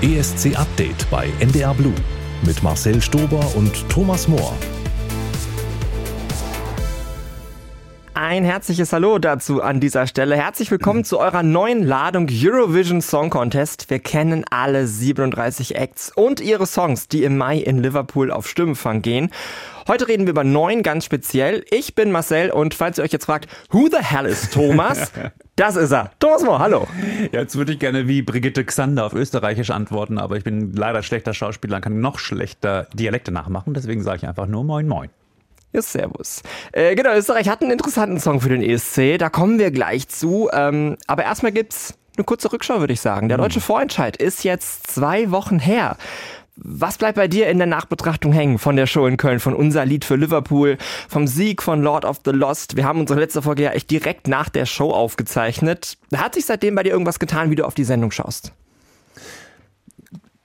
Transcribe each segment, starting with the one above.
ESC Update bei NDR Blue mit Marcel Stober und Thomas Mohr. Ein herzliches Hallo dazu an dieser Stelle. Herzlich willkommen zu eurer neuen Ladung Eurovision Song Contest. Wir kennen alle 37 Acts und ihre Songs, die im Mai in Liverpool auf Stimmenfang gehen. Heute reden wir über neun ganz speziell. Ich bin Marcel und falls ihr euch jetzt fragt, who the hell is Thomas? Das ist er. Thomas Mohr, hallo. Ja, jetzt würde ich gerne wie Brigitte Xander auf Österreichisch antworten, aber ich bin leider schlechter Schauspieler und kann noch schlechter Dialekte nachmachen. Deswegen sage ich einfach nur Moin Moin. Ja, servus. Äh, genau, Österreich hat einen interessanten Song für den ESC. Da kommen wir gleich zu. Ähm, aber erstmal gibt's eine kurze Rückschau, würde ich sagen. Der hm. deutsche Vorentscheid ist jetzt zwei Wochen her. Was bleibt bei dir in der Nachbetrachtung hängen von der Show in Köln, von unser Lied für Liverpool, vom Sieg von Lord of the Lost? Wir haben unsere letzte Folge ja echt direkt nach der Show aufgezeichnet. Hat sich seitdem bei dir irgendwas getan, wie du auf die Sendung schaust?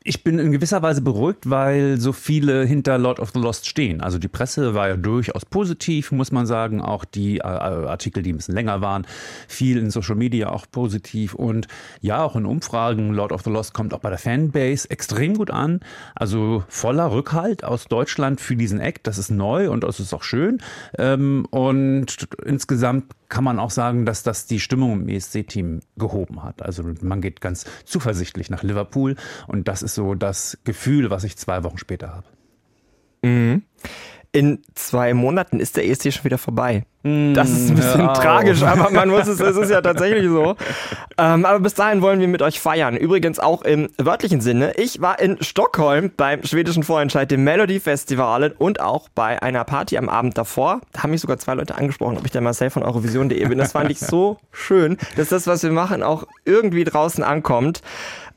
Ich bin in gewisser Weise beruhigt, weil so viele hinter Lord of the Lost stehen. Also die Presse war ja durchaus positiv, muss man sagen. Auch die äh, Artikel, die ein bisschen länger waren, viel in Social Media auch positiv. Und ja, auch in Umfragen, Lord of the Lost kommt auch bei der Fanbase extrem gut an. Also voller Rückhalt aus Deutschland für diesen Act. Das ist neu und das ist auch schön. Ähm, und insgesamt kann man auch sagen, dass das die Stimmung im ESC-Team gehoben hat. Also man geht ganz zuversichtlich nach Liverpool und das ist so das Gefühl, was ich zwei Wochen später habe. Mhm. In zwei Monaten ist der ESC schon wieder vorbei. Das ist ein bisschen ja, tragisch, aber man muss es, es ist ja tatsächlich so. Ähm, aber bis dahin wollen wir mit euch feiern. Übrigens auch im wörtlichen Sinne. Ich war in Stockholm beim schwedischen Vorentscheid, dem Melody Festival und auch bei einer Party am Abend davor. Da haben mich sogar zwei Leute angesprochen, ob ich der Marcel von Eurovision.de bin. Das fand ich so schön, dass das, was wir machen, auch irgendwie draußen ankommt.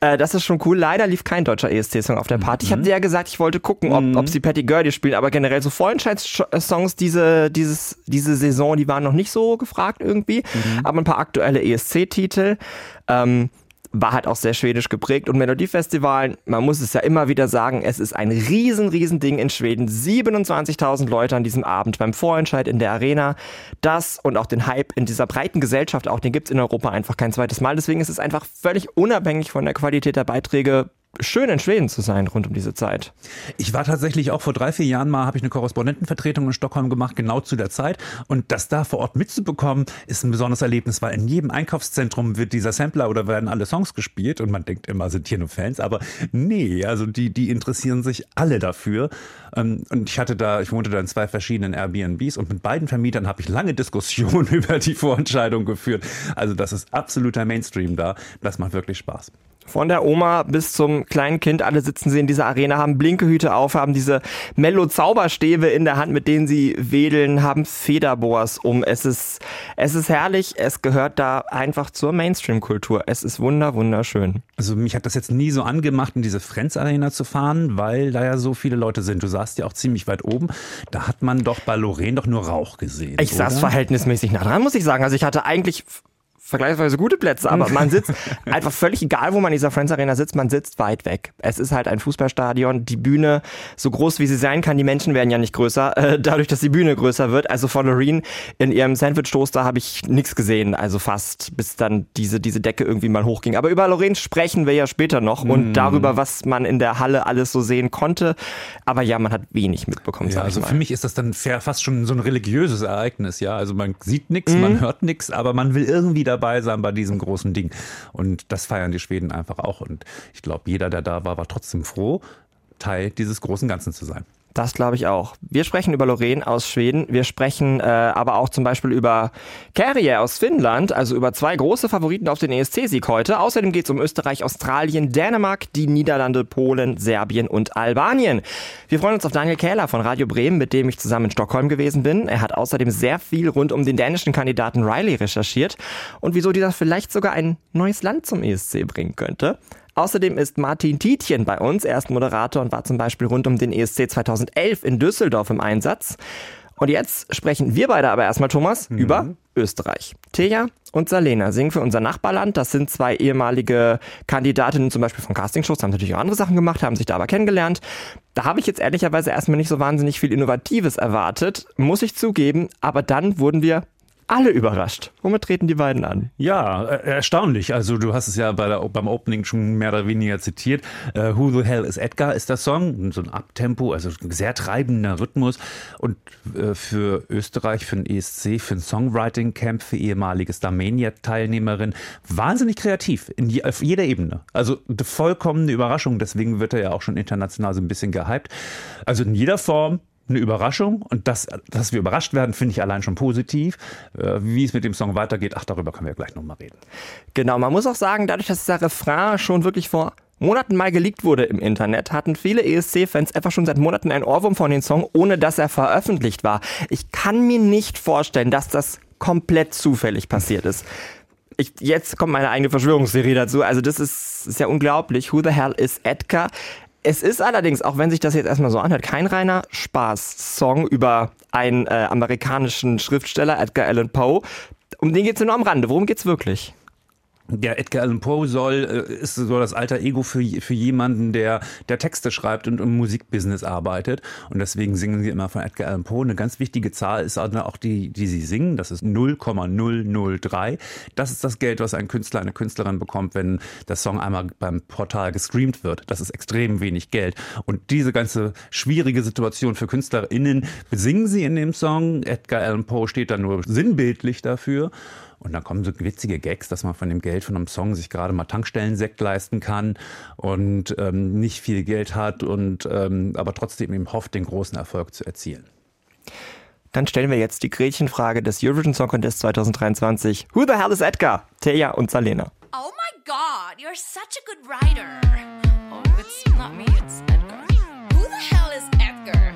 Äh, das ist schon cool. Leider lief kein deutscher ESC-Song auf der Party. Ich habe mhm. dir ja gesagt, ich wollte gucken, ob, mhm. ob sie Patty Gurdy spielen, aber generell so Vorentscheidssongs diese, dieses, diese Saison, die waren noch nicht so gefragt irgendwie. Mhm. Aber ein paar aktuelle ESC-Titel. Ähm, war halt auch sehr schwedisch geprägt und Melodiefestivalen, man muss es ja immer wieder sagen, es ist ein riesen, riesen Ding in Schweden. 27.000 Leute an diesem Abend beim Vorentscheid in der Arena. Das und auch den Hype in dieser breiten Gesellschaft, auch den gibt es in Europa einfach kein zweites Mal. Deswegen ist es einfach völlig unabhängig von der Qualität der Beiträge schön in Schweden zu sein rund um diese Zeit. Ich war tatsächlich auch vor drei, vier Jahren mal, habe ich eine Korrespondentenvertretung in Stockholm gemacht, genau zu der Zeit. Und das da vor Ort mitzubekommen, ist ein besonderes Erlebnis, weil in jedem Einkaufszentrum wird dieser Sampler oder werden alle Songs gespielt und man denkt immer, sind hier nur Fans, aber nee, also die, die interessieren sich alle dafür. Ähm, und ich hatte da, ich wohnte da in zwei verschiedenen Airbnbs und mit beiden Vermietern habe ich lange Diskussionen über die Vorentscheidung geführt. Also das ist absoluter Mainstream da. Das macht wirklich Spaß. Von der Oma bis zum kleinen Kind, alle sitzen sie in dieser Arena, haben Blinkehüte auf, haben diese Mello-Zauberstäbe in der Hand, mit denen sie wedeln, haben Federboas um. Es ist, es ist herrlich, es gehört da einfach zur Mainstream-Kultur. Es ist wunder, wunderschön. Also mich hat das jetzt nie so angemacht, in diese Friends Arena zu fahren, weil da ja so viele Leute sind. Du saßt ja auch ziemlich weit oben. Da hat man doch bei Lorraine doch nur Rauch gesehen. Ich oder? saß verhältnismäßig nah dran, muss ich sagen. Also ich hatte eigentlich vergleichsweise gute Plätze, aber man sitzt einfach völlig egal, wo man in dieser Friends Arena sitzt, man sitzt weit weg. Es ist halt ein Fußballstadion, die Bühne, so groß wie sie sein kann, die Menschen werden ja nicht größer, äh, dadurch, dass die Bühne größer wird. Also von Loreen in ihrem Sandwich-Toaster habe ich nichts gesehen, also fast, bis dann diese, diese Decke irgendwie mal hochging. Aber über Loreen sprechen wir ja später noch mm. und darüber, was man in der Halle alles so sehen konnte. Aber ja, man hat wenig mitbekommen. Ja, also für mich ist das dann fast schon so ein religiöses Ereignis, ja. Also man sieht nichts, mm. man mhm. hört nichts, aber man will irgendwie da dabei sein bei diesem großen Ding. Und das feiern die Schweden einfach auch. Und ich glaube, jeder, der da war, war trotzdem froh, Teil dieses großen Ganzen zu sein. Das glaube ich auch. Wir sprechen über Lorraine aus Schweden. Wir sprechen äh, aber auch zum Beispiel über Kärje aus Finnland, also über zwei große Favoriten auf den ESC-Sieg heute. Außerdem geht es um Österreich, Australien, Dänemark, die Niederlande, Polen, Serbien und Albanien. Wir freuen uns auf Daniel Kähler von Radio Bremen, mit dem ich zusammen in Stockholm gewesen bin. Er hat außerdem sehr viel rund um den dänischen Kandidaten Riley recherchiert und wieso dieser vielleicht sogar ein neues Land zum ESC bringen könnte. Außerdem ist Martin Tietjen bei uns. Er ist Moderator und war zum Beispiel rund um den ESC 2011 in Düsseldorf im Einsatz. Und jetzt sprechen wir beide aber erstmal, Thomas, mhm. über Österreich. Teja und Salena singen für unser Nachbarland. Das sind zwei ehemalige Kandidatinnen zum Beispiel von Castingshows, haben natürlich auch andere Sachen gemacht, haben sich da aber kennengelernt. Da habe ich jetzt ehrlicherweise erstmal nicht so wahnsinnig viel Innovatives erwartet, muss ich zugeben. Aber dann wurden wir alle überrascht. Womit treten die beiden an? Ja, äh, erstaunlich. Also du hast es ja bei der, beim Opening schon mehr oder weniger zitiert. Uh, Who the Hell is Edgar ist der Song. So ein Abtempo, also ein sehr treibender Rhythmus. Und äh, für Österreich, für den ESC, für ein Songwriting Camp, für ehemalige Starmania-Teilnehmerin, wahnsinnig kreativ in je, auf jeder Ebene. Also eine vollkommene Überraschung. Deswegen wird er ja auch schon international so ein bisschen gehypt. Also in jeder Form eine Überraschung und das, dass wir überrascht werden, finde ich allein schon positiv. Äh, wie es mit dem Song weitergeht, ach, darüber können wir gleich nochmal reden. Genau, man muss auch sagen, dadurch, dass der Refrain schon wirklich vor Monaten mal geleakt wurde im Internet, hatten viele ESC-Fans einfach schon seit Monaten einen Ohrwurm von dem Song, ohne dass er veröffentlicht war. Ich kann mir nicht vorstellen, dass das komplett zufällig passiert ist. Ich, jetzt kommt meine eigene Verschwörungstheorie dazu. Also das ist, ist ja unglaublich. Who the hell is Edgar? Es ist allerdings, auch wenn sich das jetzt erstmal so anhört, kein reiner Spaß-Song über einen äh, amerikanischen Schriftsteller, Edgar Allan Poe. Um den geht es nur am Rande. Worum geht's wirklich? Der Edgar Allan Poe soll, äh, ist so das alter Ego für, für jemanden, der, der Texte schreibt und im Musikbusiness arbeitet. Und deswegen singen sie immer von Edgar Allan Poe. Eine ganz wichtige Zahl ist auch die, die sie singen. Das ist 0,003. Das ist das Geld, was ein Künstler, eine Künstlerin bekommt, wenn der Song einmal beim Portal gestreamt wird. Das ist extrem wenig Geld. Und diese ganze schwierige Situation für KünstlerInnen besingen sie in dem Song. Edgar Allan Poe steht da nur sinnbildlich dafür. Und dann kommen so witzige Gags, dass man von dem Geld von einem Song sich gerade mal Tankstellensekt leisten kann und ähm, nicht viel Geld hat und ähm, aber trotzdem eben hofft, den großen Erfolg zu erzielen. Dann stellen wir jetzt die Gretchenfrage des Eurovision Song Contest 2023. Who the hell is Edgar? Thea und Salena. Oh my god, you're such a good writer. Oh, it's not me, it's Edgar. Who the hell is Edgar?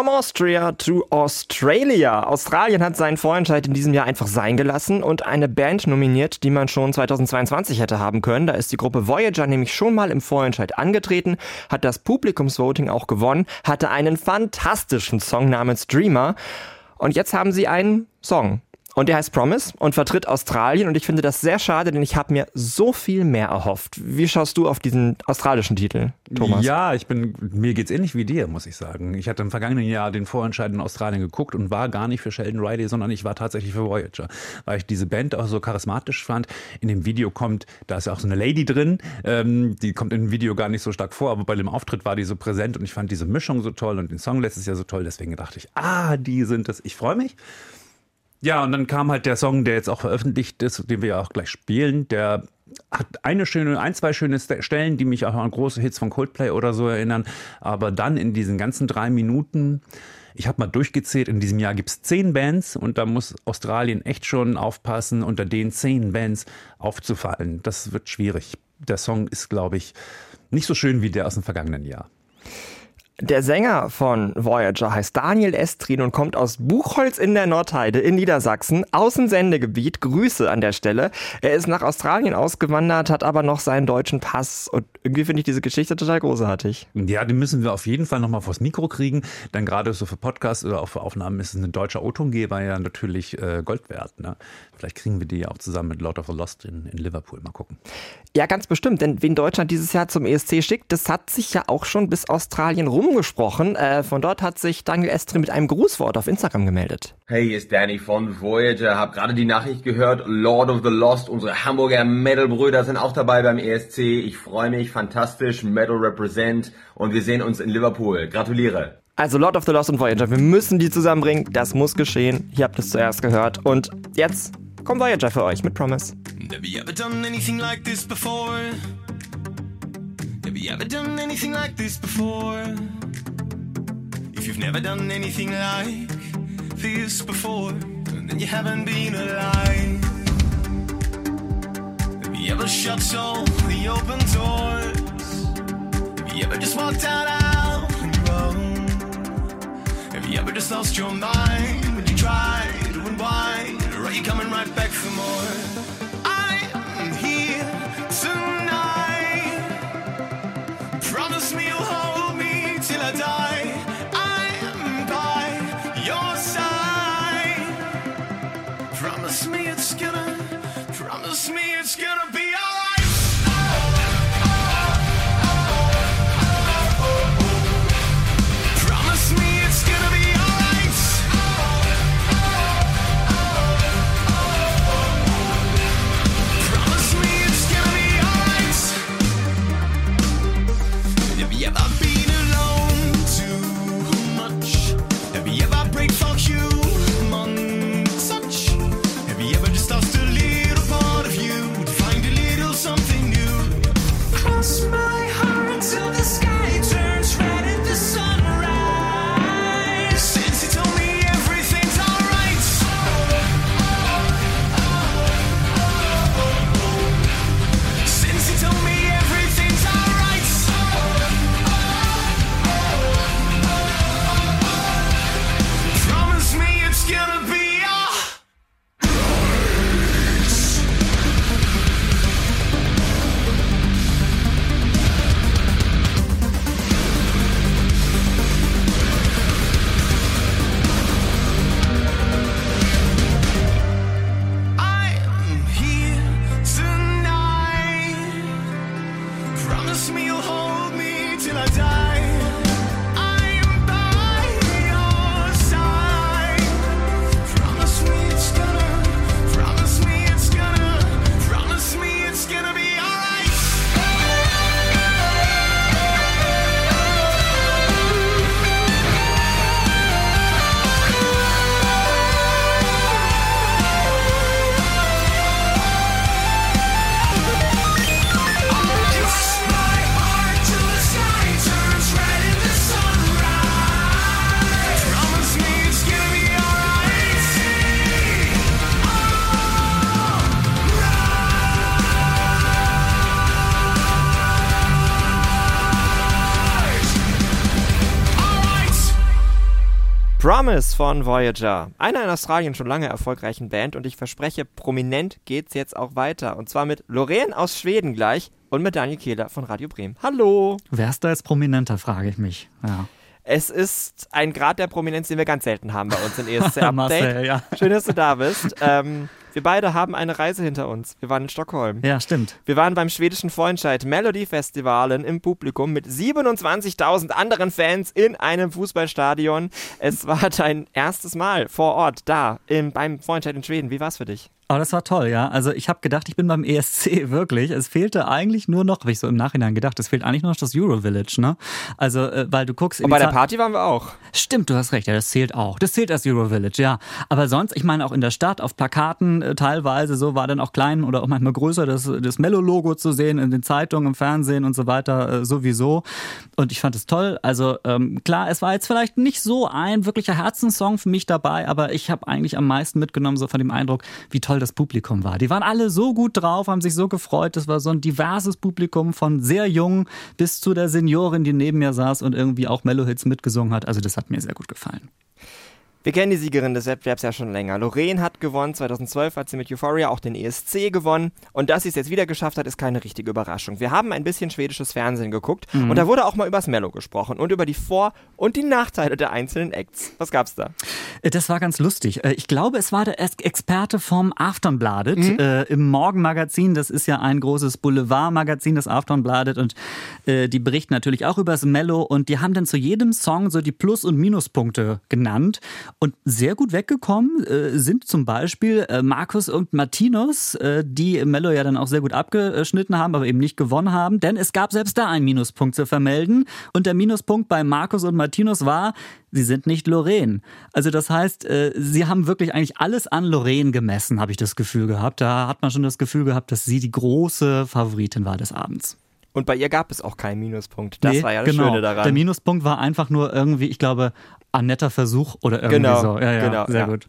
From Austria to Australia. Australien hat seinen Vorentscheid in diesem Jahr einfach sein gelassen und eine Band nominiert, die man schon 2022 hätte haben können. Da ist die Gruppe Voyager nämlich schon mal im Vorentscheid angetreten, hat das Publikumsvoting auch gewonnen, hatte einen fantastischen Song namens Dreamer und jetzt haben sie einen Song Und der heißt Promise und vertritt Australien und ich finde das sehr schade, denn ich habe mir so viel mehr erhofft. Wie schaust du auf diesen australischen Titel, Thomas? Ja, ich bin, mir geht's ähnlich wie dir, muss ich sagen. Ich hatte im vergangenen Jahr den Vorentscheid in Australien geguckt und war gar nicht für Sheldon Riley, sondern ich war tatsächlich für Voyager, weil ich diese Band auch so charismatisch fand. In dem Video kommt, da ist ja auch so eine Lady drin, ähm, die kommt dem Video gar nicht so stark vor, aber bei dem Auftritt war die so präsent und ich fand diese Mischung so toll und den Song letztes Jahr so toll, deswegen dachte ich, ah, die sind es. Ich freue mich. Ja, und dann kam halt der Song, der jetzt auch veröffentlicht ist, den wir ja auch gleich spielen. Der hat eine schöne, ein, zwei schöne Stellen, die mich auch an große Hits von Coldplay oder so erinnern. Aber dann in diesen ganzen drei Minuten, ich habe mal durchgezählt, in diesem Jahr gibt es zehn Bands und da muss Australien echt schon aufpassen, unter den zehn Bands aufzufallen. Das wird schwierig. Der Song ist, glaube ich, nicht so schön wie der aus dem vergangenen Jahr. Der Sänger von Voyager heißt Daniel Estrin und kommt aus Buchholz in der Nordheide in Niedersachsen, Außensendegebiet. Grüße an der Stelle. Er ist nach Australien ausgewandert, hat aber noch seinen deutschen Pass und irgendwie finde ich diese Geschichte total großartig. Ja, den müssen wir auf jeden Fall nochmal vors Mikro kriegen, denn gerade so für Podcasts oder auch für Aufnahmen ist es ein deutscher O-Tongeber ja natürlich äh, Gold wert. Ne? Vielleicht kriegen wir die ja auch zusammen mit Lord of the Lost in, in Liverpool. Mal gucken. Ja, ganz bestimmt, denn wen Deutschland dieses Jahr zum ESC schickt, das hat sich ja auch schon bis Australien rumgesprochen. Äh, von dort hat sich Daniel Estrin mit einem Grußwort auf Instagram gemeldet. Hey, hier ist Danny von Voyager. Hab gerade die Nachricht gehört. Lord of the Lost, unsere Hamburger Metal-Brüder sind auch dabei beim ESC. Ich freue mich, fantastisch, Metal Represent und wir sehen uns in Liverpool. Gratuliere. Also Lord of the Lost und Voyager, wir müssen die zusammenbringen. Das muss geschehen. Ihr habt es zuerst gehört. Und jetzt kommt Voyager für euch mit Promise. Have you ever done anything like this before? Have you ever done anything like this before? If you've never done anything like this before, then you haven't been alive. You ever shut all the open doors? Have you ever just walked out out on your own? Have you ever just lost your mind when you tried to unwind? Or are you coming right back for more? Promise von Voyager. Einer in Australien schon lange erfolgreichen Band und ich verspreche, prominent geht's jetzt auch weiter. Und zwar mit Lorraine aus Schweden gleich und mit Daniel Kehler von Radio Bremen. Hallo! Wer ist da jetzt prominenter, frage ich mich. Ja. Es ist ein Grad der Prominenz, den wir ganz selten haben bei uns in ESC Update. Marcel, ja. Schön, dass du da bist. Ähm, wir beide haben eine Reise hinter uns. Wir waren in Stockholm. Ja, stimmt. Wir waren beim schwedischen Vorentscheid Melody Festivalen im Publikum mit 27.000 anderen Fans in einem Fußballstadion. Es war dein erstes Mal vor Ort da im, beim Vorentscheid in Schweden. Wie war es für dich? Oh, das war toll, ja. Also ich habe gedacht, ich bin beim ESC wirklich. Es fehlte eigentlich nur noch, habe ich so im Nachhinein gedacht, es fehlt eigentlich nur noch das Eurovillage, ne? Also, äh, weil du guckst. Und bei der Party waren wir auch. Stimmt, du hast recht, ja, das zählt auch. Das zählt als Eurovillage, ja. Aber sonst, ich meine auch in der Stadt, auf Plakaten äh, teilweise, so war dann auch klein oder auch manchmal größer das, das Mello-Logo zu sehen in den Zeitungen, im Fernsehen und so weiter, äh, sowieso. Und ich fand es toll. Also ähm, klar, es war jetzt vielleicht nicht so ein wirklicher Herzenssong für mich dabei, aber ich habe eigentlich am meisten mitgenommen, so von dem Eindruck, wie toll das Publikum war. Die waren alle so gut drauf, haben sich so gefreut. Das war so ein diverses Publikum von sehr jung bis zu der Seniorin, die neben mir saß und irgendwie auch Mellow-Hits mitgesungen hat. Also das hat mir sehr gut gefallen. Wir kennen die Siegerin des Wettbewerbs ja schon länger. Lorraine hat gewonnen, 2012 hat sie mit Euphoria auch den ESC gewonnen. Und dass sie es jetzt wieder geschafft hat, ist keine richtige Überraschung. Wir haben ein bisschen schwedisches Fernsehen geguckt und da wurde auch mal übers Mello gesprochen und über die Vor- und die Nachteile der einzelnen Acts. Was gab's da? Äh, Das war ganz lustig. Äh, Ich glaube, es war der Ex- Experte vom Aftonbladet äh, im Morgenmagazin. Das ist ja ein großes Boulevardmagazin, das Aftonbladet. Und äh, die berichten natürlich auch über das Mello. Und die haben dann zu jedem Song so die Plus- und Minuspunkte genannt. Und sehr gut weggekommen äh, sind zum Beispiel äh, Markus und Martinus, äh, die Mello ja dann auch sehr gut abgeschnitten haben, aber eben nicht gewonnen haben. Denn es gab selbst da einen Minuspunkt zu vermelden. Und der Minuspunkt bei Markus und Martinus war, sie sind nicht Lorraine. Also das heißt, äh, sie haben wirklich eigentlich alles an Lorraine gemessen, habe ich das Gefühl gehabt. Da hat man schon das Gefühl gehabt, dass sie die große Favoritin war des Abends. Und bei ihr gab es auch keinen Minuspunkt. Das Nee, war ja das genau. Schöne daran. Der Minuspunkt war einfach nur irgendwie, ich glaube, ein netter Versuch oder irgendwie Genau, so. Ja, ja, genau, sehr ja. gut.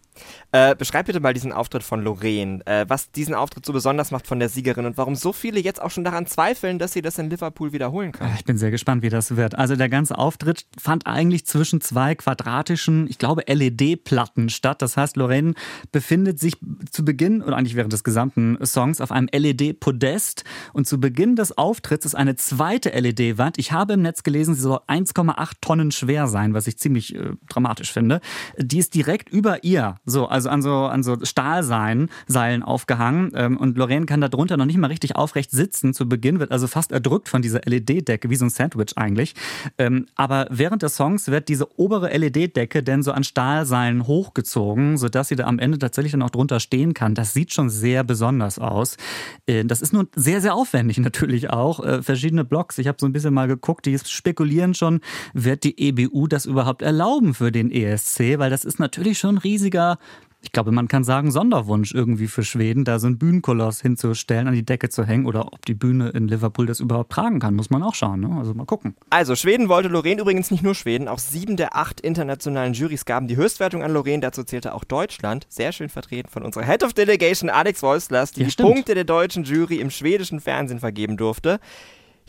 Äh, beschreib bitte mal diesen Auftritt von Lorraine. Äh, was diesen Auftritt so besonders macht von der Siegerin und warum so viele jetzt auch schon daran zweifeln, dass sie das in Liverpool wiederholen kann. Ich bin sehr gespannt, wie das wird. Also der ganze Auftritt fand eigentlich zwischen zwei quadratischen, ich glaube, LED-Platten statt. Das heißt, Lorraine befindet sich zu Beginn oder eigentlich während des gesamten Songs auf einem LED-Podest. Und zu Beginn des Auftritts ist eine zweite LED-Wand. Ich habe im Netz gelesen, sie soll 1,8 Tonnen schwer sein, was ich ziemlich äh, dramatisch finde. Die ist direkt über ihr, so also an so an so Stahlseilen Seilen aufgehangen. Ähm, und Lorraine kann da drunter noch nicht mal richtig aufrecht sitzen. Zu Beginn wird also fast erdrückt von dieser LED-Decke, wie so ein Sandwich eigentlich. Ähm, aber während des Songs wird diese obere LED-Decke dann so an Stahlseilen hochgezogen, sodass sie da am Ende tatsächlich dann auch drunter stehen kann. Das sieht schon sehr besonders aus. Äh, das ist nun sehr, sehr aufwendig natürlich auch. Äh, verschiedene Blogs, ich habe so ein bisschen mal geguckt, die spekulieren schon, wird die EBU das überhaupt erlauben für den ESC? Weil das ist natürlich schon ein riesiger ich glaube, man kann sagen, Sonderwunsch irgendwie für Schweden, da so einen Bühnenkoloss hinzustellen, an die Decke zu hängen oder ob die Bühne in Liverpool das überhaupt tragen kann, muss man auch schauen. Ne? Also mal gucken. Also, Schweden wollte Lorraine übrigens nicht nur Schweden, auch sieben der acht internationalen Jurys gaben die Höchstwertung an Lorraine. Dazu zählte auch Deutschland, sehr schön vertreten von unserer Head of Delegation Alex Wolslers, die Ja, die. Punkte der deutschen Jury im schwedischen Fernsehen vergeben durfte.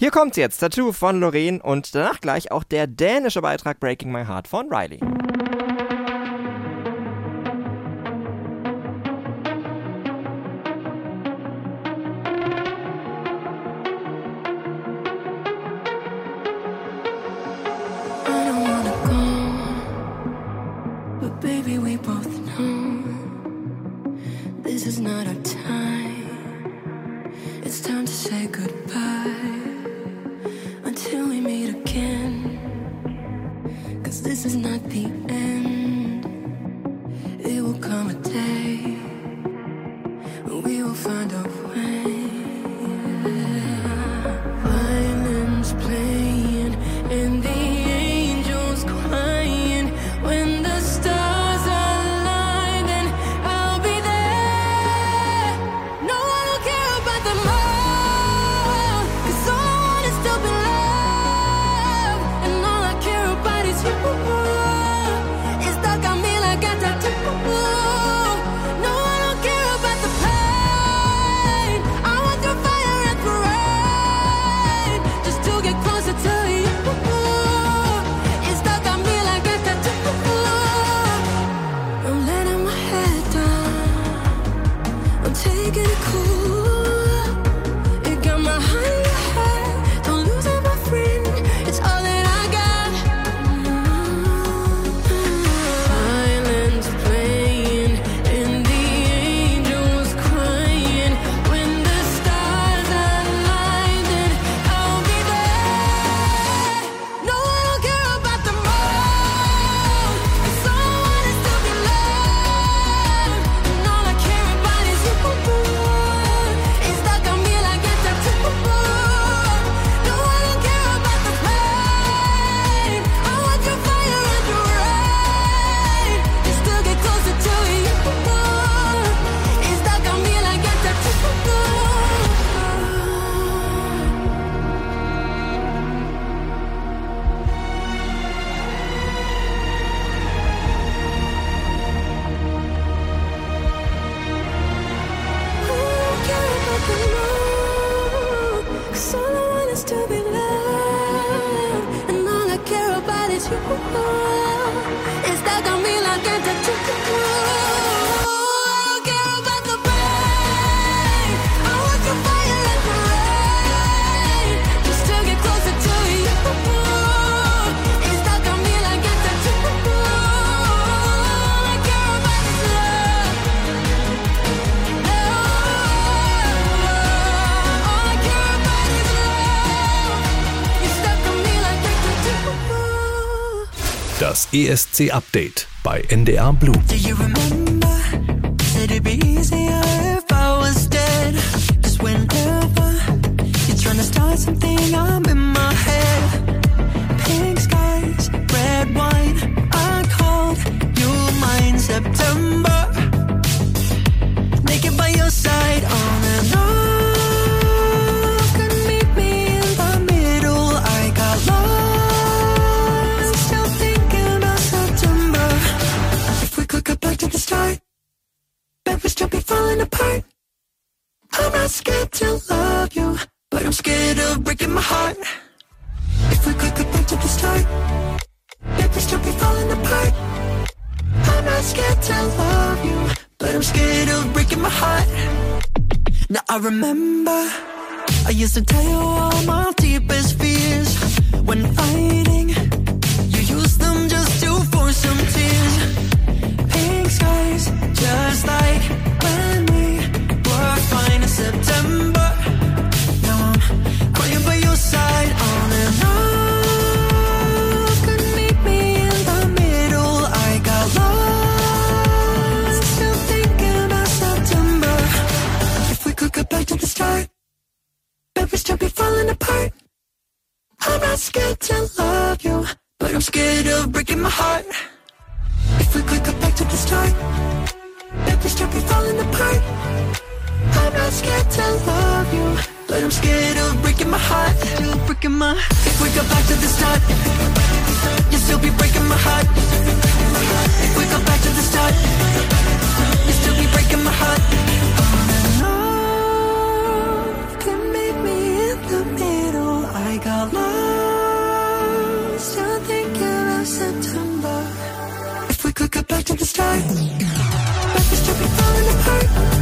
Hier kommt's jetzt, Tattoo von Lorraine und danach gleich auch der dänische Beitrag Breaking My Heart von Riley. It's time to say goodbye till we meet again. Cause this is not the end, it will come a day. Das ESC-Update bei NDR Blue. I'm scared of breaking my heart. Still breaking my. If we go back to the start, you still be breaking my heart. If we go back to the start, you still be breaking my heart. Off, can meet me in the middle. I got lost, still thinking of September. If we could go back to the start, but we still be falling apart.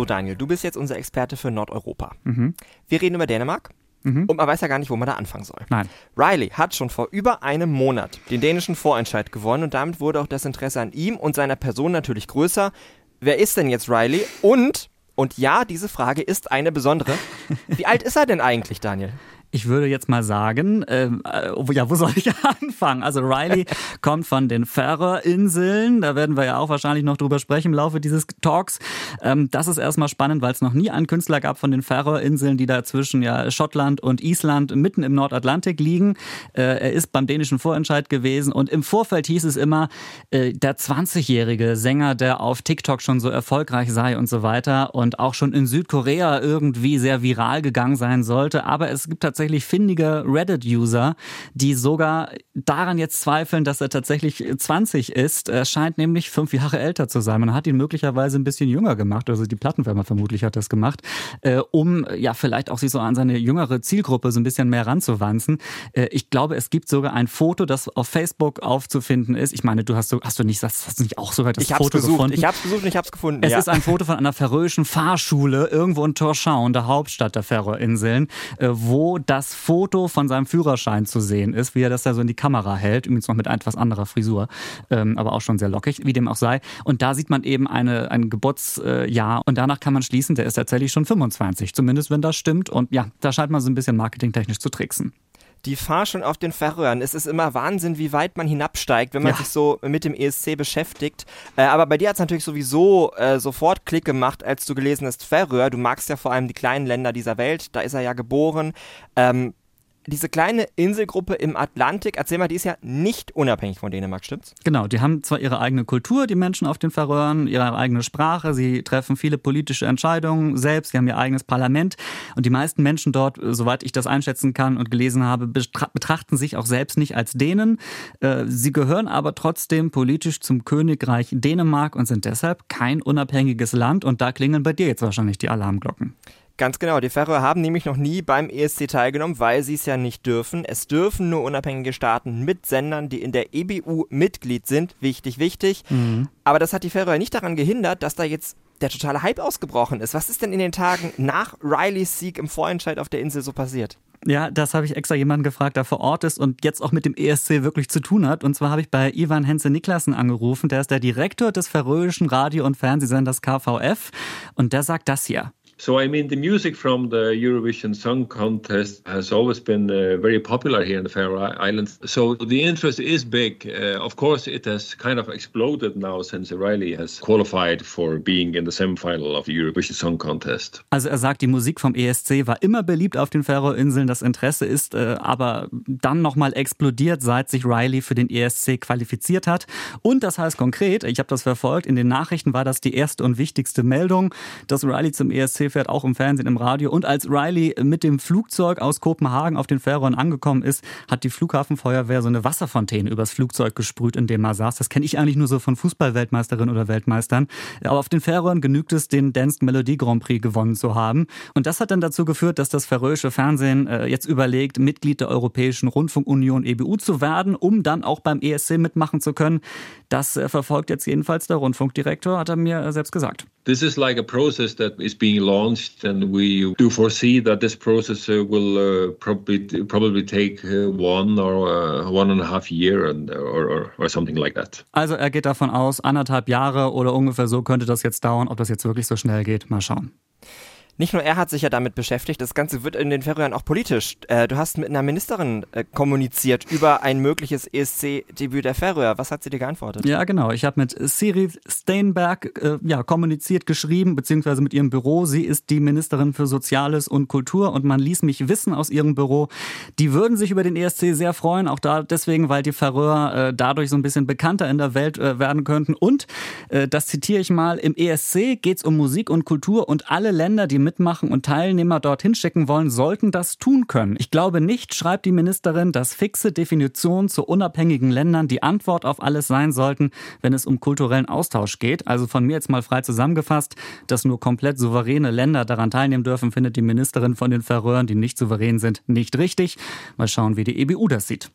So, Daniel, du bist jetzt unser Experte für Nordeuropa. Wir reden über Dänemark. Und man weiß ja gar nicht, wo man da anfangen soll. Nein. Riley hat schon vor über einem Monat den dänischen Vorentscheid gewonnen und damit wurde auch das Interesse an ihm und seiner Person natürlich größer. Wer ist denn jetzt Riley? Und, und ja, diese Frage ist eine besondere. Wie alt ist er denn eigentlich, Daniel? Ich würde jetzt mal sagen, ähm, äh, ja, wo soll ich anfangen? Also Riley kommt von den Färöerinseln. Da werden wir ja auch wahrscheinlich noch drüber sprechen im Laufe dieses Talks. Ähm, das ist erstmal spannend, weil es noch nie einen Künstler gab von den Färöerinseln, die da zwischen ja, Schottland und Island mitten im Nordatlantik liegen. Äh, er ist beim dänischen Vorentscheid gewesen und im Vorfeld hieß es immer, äh, der 20-jährige Sänger, der auf TikTok schon so erfolgreich sei und so weiter und auch schon in Südkorea irgendwie sehr viral gegangen sein sollte. Aber es gibt tatsächlich findige Reddit-User, die sogar daran jetzt zweifeln, dass er tatsächlich 20 ist. Er scheint nämlich fünf Jahre älter zu sein. Man hat ihn möglicherweise ein bisschen jünger gemacht, also die Plattenfirma vermutlich hat das gemacht, äh, um ja vielleicht auch sich so an seine jüngere Zielgruppe so ein bisschen mehr ranzuwanzen. Äh, ich glaube, es gibt sogar ein Foto, das auf Facebook aufzufinden ist. Ich meine, du hast, so, hast du nicht, hast du nicht auch sogar das Ich Foto gesucht, gefunden? ich hab's gesucht und ich hab's gefunden. Es ja. ist ein Foto von einer färöischen Fahrschule irgendwo in Tórshavn, der Hauptstadt der Färöerinseln, äh, wo das Foto von seinem Führerschein zu sehen ist, wie er das da so in die Kamera hält, übrigens noch mit etwas anderer Frisur, ähm, aber auch schon sehr lockig, wie dem auch sei. Und da sieht man eben eine, ein Geburtsjahr und danach kann man schließen, der ist tatsächlich schon 25, zumindest wenn das stimmt. Und ja, da scheint man so ein bisschen marketingtechnisch zu tricksen. Die Forschung auf den Färöern. Es ist immer Wahnsinn, wie weit man hinabsteigt, wenn man Ja. sich so mit dem ESC beschäftigt. Äh, aber bei dir hat es natürlich sowieso äh, sofort Klick gemacht, als du gelesen hast, Färöer. Du magst ja vor allem die kleinen Länder dieser Welt. Da ist er ja geboren. Ähm, diese kleine Inselgruppe im Atlantik, erzähl mal, die ist ja nicht unabhängig von Dänemark, stimmt's? Genau, die haben zwar ihre eigene Kultur, die Menschen auf den Färöern, ihre eigene Sprache, sie treffen viele politische Entscheidungen selbst, sie haben ihr eigenes Parlament und die meisten Menschen dort, äh, soweit ich das einschätzen kann und gelesen habe, betra betrachten sich auch selbst nicht als Dänen. Äh, Sie gehören aber trotzdem politisch zum Königreich Dänemark und sind deshalb kein unabhängiges Land und da klingen bei dir jetzt wahrscheinlich die Alarmglocken. Ganz genau, die Färöer haben nämlich noch nie beim ESC teilgenommen, weil sie es ja nicht dürfen. Es dürfen nur unabhängige Staaten mit Sendern, die in der EBU Mitglied sind. Wichtig, wichtig. Aber das hat die Färöer nicht daran gehindert, dass da jetzt der totale Hype ausgebrochen ist. Was ist denn in den Tagen nach Rileys Sieg im Vorentscheid auf der Insel so passiert? Ja, das habe ich extra jemanden gefragt, der vor Ort ist und jetzt auch mit dem ESC wirklich zu tun hat. Und zwar habe ich bei Ivan Henze Niklasen angerufen. Der ist der Direktor des färöischen Radio- und Fernsehsenders KVF. Und der sagt das hier. So, I mean, the music from the Eurovision Song Contest has always been uh, very popular here in the Faroe Islands. So, the interest is big. Uh, of course, it has kind of exploded now since Riley has qualified for being in the semifinal of the Eurovision Song Contest. Also er sagt, die Musik vom ESC war immer beliebt auf den Färöerinseln. Das Interesse ist äh, aber dann nochmal explodiert, seit sich Riley für den ESC qualifiziert hat. Und das heißt konkret, ich habe das verfolgt, in den Nachrichten war das die erste und wichtigste Meldung, dass Riley zum ESC fährt, auch im Fernsehen, im Radio. Und als Riley mit dem Flugzeug aus Kopenhagen auf den Färöern angekommen ist, hat die Flughafenfeuerwehr so eine Wasserfontäne übers Flugzeug gesprüht, in dem er saß. Das kenne ich eigentlich nur so von Fußballweltmeisterinnen oder Weltmeistern. Aber auf den Färöern genügt es, den Dance Melodie Grand Prix gewonnen zu haben. Und das hat dann dazu geführt, dass das färöische Fernsehen äh, jetzt überlegt, Mitglied der Europäischen Rundfunkunion EBU zu werden, um dann auch beim ESC mitmachen zu können. Das äh, verfolgt jetzt jedenfalls der Rundfunkdirektor, hat er mir äh, selbst gesagt. This is like a process that is being launched, and we do foresee that this process uh, will uh, probably probably take uh, one or one and a half year, and or, or, or something like that. Also er geht davon aus, anderthalb Jahre oder ungefähr so könnte das jetzt dauern. Ob das jetzt wirklich so schnell geht, mal schauen. Nicht nur er hat sich ja damit beschäftigt, das Ganze wird in den Färöern auch politisch. Äh, du hast mit einer Ministerin äh, kommuniziert über ein mögliches ESC-Debüt der Färöer. Was hat sie dir geantwortet? Ja, genau. Ich habe mit Siri Steinberg äh, ja, kommuniziert, geschrieben, beziehungsweise mit ihrem Büro. Sie ist die Ministerin für Soziales und Kultur und man ließ mich wissen aus ihrem Büro, die würden sich über den ESC sehr freuen, auch da deswegen, weil die Färöer äh, dadurch so ein bisschen bekannter in der Welt äh, werden könnten. Und, äh, das zitiere ich mal, im ESC geht es um Musik und Kultur und alle Länder, die mitmachen und Teilnehmer dorthin schicken wollen, sollten das tun können. Ich glaube nicht, schreibt die Ministerin, dass fixe Definitionen zu unabhängigen Ländern die Antwort auf alles sein sollten, wenn es um kulturellen Austausch geht. Also von mir jetzt mal frei zusammengefasst, dass nur komplett souveräne Länder daran teilnehmen dürfen, findet die Ministerin von den Färöern, die nicht souverän sind, nicht richtig. Mal schauen, wie die EBU das sieht.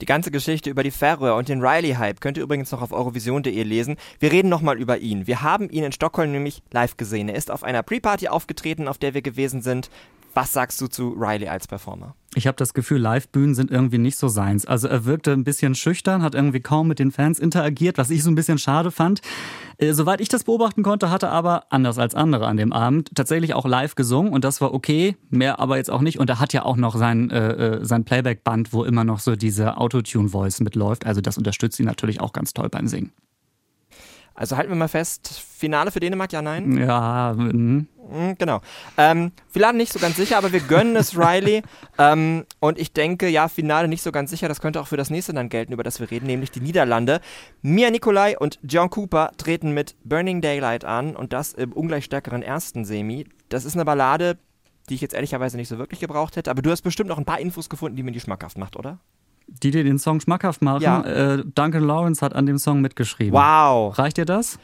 Die ganze Geschichte über die Färöer und den Riley-Hype könnt ihr übrigens noch auf eurovision.de lesen. Wir reden nochmal über ihn. Wir haben ihn in Stockholm nämlich live gesehen. Er ist auf einer Pre-Party aufgetreten, auf der wir gewesen sind. Was sagst du zu Riley als Performer? Ich habe das Gefühl, Live-Bühnen sind irgendwie nicht so seins. Also er wirkte ein bisschen schüchtern, hat irgendwie kaum mit den Fans interagiert, was ich so ein bisschen schade fand. Äh, soweit ich das beobachten konnte, hatte er aber, anders als andere an dem Abend, tatsächlich auch live gesungen und das war okay, mehr aber jetzt auch nicht. Und er hat ja auch noch sein, äh, äh, sein Playback-Band, wo immer noch so diese Autotune-Voice mitläuft. Also das unterstützt ihn natürlich auch ganz toll beim Singen. Also halten wir mal fest, Finale für Dänemark, ja, nein? Ja, mhm. Mm, Genau. Ähm, wir laden nicht so ganz sicher, aber wir gönnen es Riley. ähm, und ich denke, ja, Finale nicht so ganz sicher. Das könnte auch für das nächste dann gelten, über das wir reden, nämlich die Niederlande. Mia Nicolai und John Cooper treten mit Burning Daylight an und das im ungleich stärkeren ersten Semi. Das ist eine Ballade, die ich jetzt ehrlicherweise nicht so wirklich gebraucht hätte. Aber du hast bestimmt noch ein paar Infos gefunden, die mir die schmackhaft macht, oder? Die dir den Song schmackhaft machen. Ja. Äh, Duncan Lawrence hat an dem Song mitgeschrieben. Wow. Reicht dir das?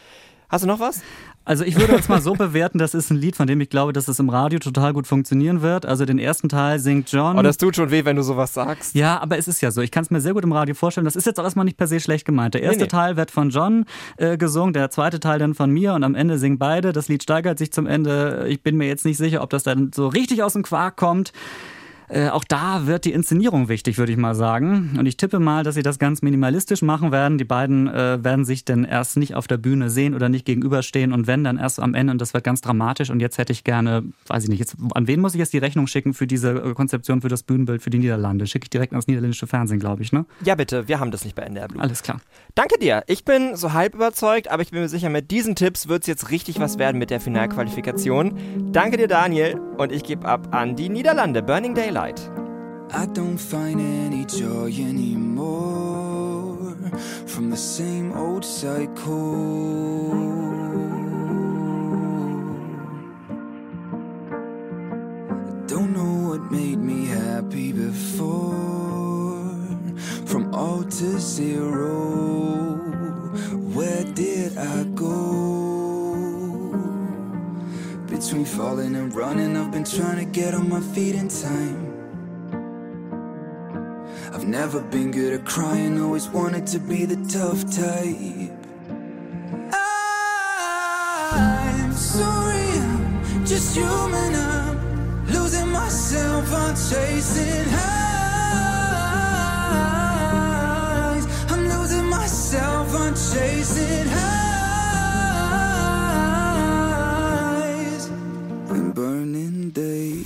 Hast du noch was? Also ich würde jetzt mal so bewerten, das ist ein Lied, von dem ich glaube, dass es im Radio total gut funktionieren wird. Also den ersten Teil singt John. Oh, das tut schon weh, wenn du sowas sagst. ja, aber es ist ja so. Ich kann es mir sehr gut im Radio vorstellen. Das ist jetzt auch erstmal nicht per se schlecht gemeint. Der erste nee. Teil wird von John äh, gesungen, der zweite Teil dann von mir und am Ende singen beide. Das Lied steigert sich zum Ende. Ich bin mir jetzt nicht sicher, ob das dann so richtig aus dem Quark kommt. Äh, auch da wird die Inszenierung wichtig, würde ich mal sagen. Und ich tippe mal, dass sie das ganz minimalistisch machen werden. Die beiden äh, werden sich denn erst nicht auf der Bühne sehen oder nicht gegenüberstehen und wenn, dann erst am Ende. Und das wird ganz dramatisch. Und jetzt hätte ich gerne, weiß ich nicht, jetzt, an wen muss ich jetzt die Rechnung schicken für diese äh, Konzeption für das Bühnenbild für die Niederlande? Schicke ich direkt ans niederländische Fernsehen, glaube ich, ne? Ja, bitte, wir haben das nicht bei NDR Blue. Alles klar. Danke dir. Ich bin so halb überzeugt, aber ich bin mir sicher, mit diesen Tipps wird es jetzt richtig was werden mit der Finalqualifikation. Danke dir, Daniel. Und ich gebe ab an die Niederlande. Burning Daylight. I don't find any joy anymore from the same old cycle. I don't know what made me happy before. From all to zero, where did I go? Between falling and running, I've been trying to get on my feet in time. I've never been good at crying, always wanted to be the tough type. I'm sorry, I'm just human. I'm losing myself, I'm chasing highs. I'm losing myself, I'm chasing highs. And burning daylight.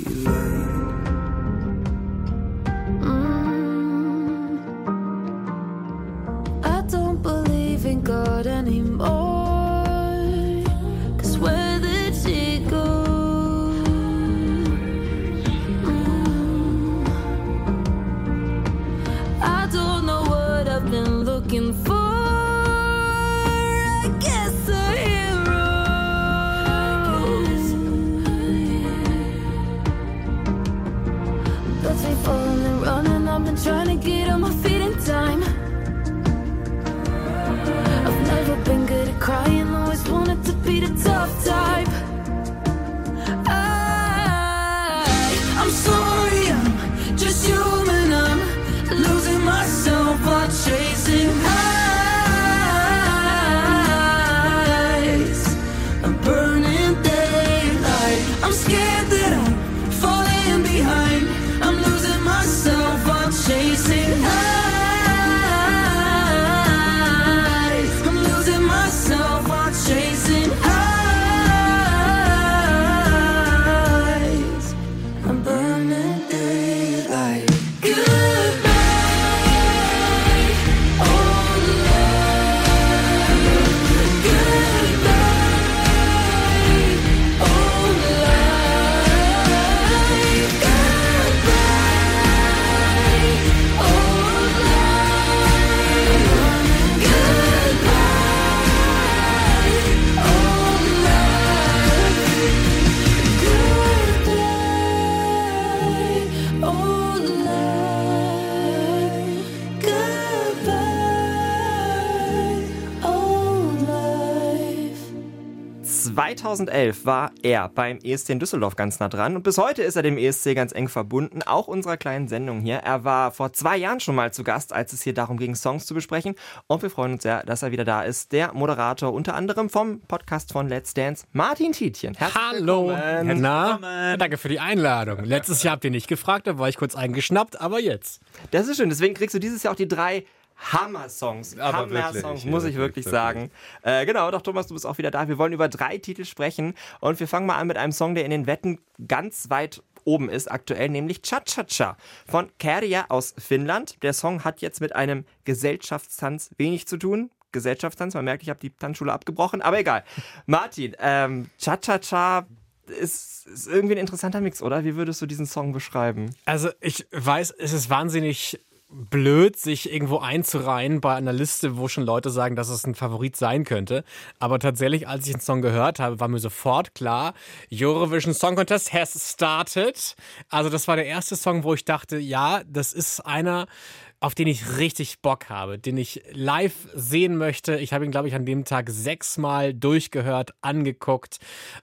2011 war er beim ESC in Düsseldorf ganz nah dran und bis heute ist er dem ESC ganz eng verbunden, auch unserer kleinen Sendung hier. Er war vor zwei Jahren schon mal zu Gast, als es hier darum ging, Songs zu besprechen und wir freuen uns sehr, dass er wieder da ist. Der Moderator unter anderem vom Podcast von Let's Dance, Martin Tietjen. Herzlich Hallo, willkommen. na, danke für die Einladung. Letztes Jahr habt ihr nicht gefragt, da war ich kurz eingeschnappt, aber jetzt. Das ist schön, deswegen kriegst du dieses Jahr auch die drei Hammer-Songs. Aber Hammer-Songs, muss ich wirklich wirklich. sagen. Äh, genau, doch Thomas, du bist auch wieder da. Wir wollen über drei Titel sprechen und wir fangen mal an mit einem Song, der in den Wetten ganz weit oben ist aktuell, nämlich Cha-Cha-Cha von Kärja aus Finnland. Der Song hat jetzt mit einem Gesellschaftstanz wenig zu tun. Gesellschaftstanz, man merkt, ich habe die Tanzschule abgebrochen, aber egal. Martin, ähm, Cha-Cha-Cha ist, ist irgendwie ein interessanter Mix, oder? Wie würdest du diesen Song beschreiben? Also ich weiß, es ist wahnsinnig blöd, sich irgendwo einzureihen bei einer Liste, wo schon Leute sagen, dass es ein Favorit sein könnte. Aber tatsächlich, als ich den Song gehört habe, war mir sofort klar, Eurovision Song Contest has started. Also das war der erste Song, wo ich dachte, ja, das ist einer, auf den ich richtig Bock habe, den ich live sehen möchte. Ich habe ihn, glaube ich, an dem Tag sechsmal durchgehört, angeguckt.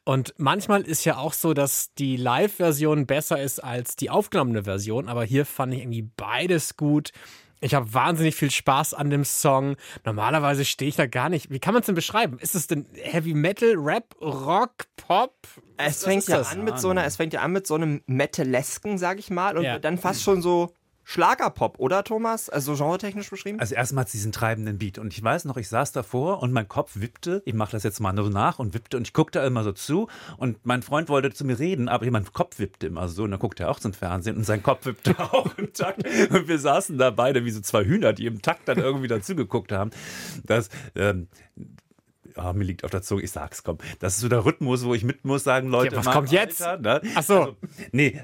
Und manchmal ist ja auch so, dass die Live-Version besser ist als die aufgenommene Version. Aber hier fand ich irgendwie beides gut. Ich habe wahnsinnig viel Spaß an dem Song. Normalerweise stehe ich da gar nicht. Wie kann man es denn beschreiben? Ist es denn Heavy Metal, Rap, Rock, Pop? Es fängt ja an mit so einer, es fängt ja an mit so einem Metalesken, sag ich mal, und Ja. dann fast schon so Schlagerpop, oder Thomas? Also genretechnisch beschrieben? Also erstmal diesen treibenden Beat. Und ich weiß noch, ich saß davor und mein Kopf wippte. Ich mache das jetzt mal nur nach und wippte und ich guckte immer so zu. Und mein Freund wollte zu mir reden, aber mein Kopf wippte immer so. Und dann guckte er auch zum Fernsehen und sein Kopf wippte auch im Takt. Und wir saßen da beide wie so zwei Hühner, die im Takt dann irgendwie dazugeguckt haben. Das, ähm, ja, mir liegt auf der Zunge, ich sag's, komm. Das ist so der Rhythmus, wo ich mit muss sagen, Leute. Ja, was kommt jetzt? Alter, ne? Ach so. Also, nee,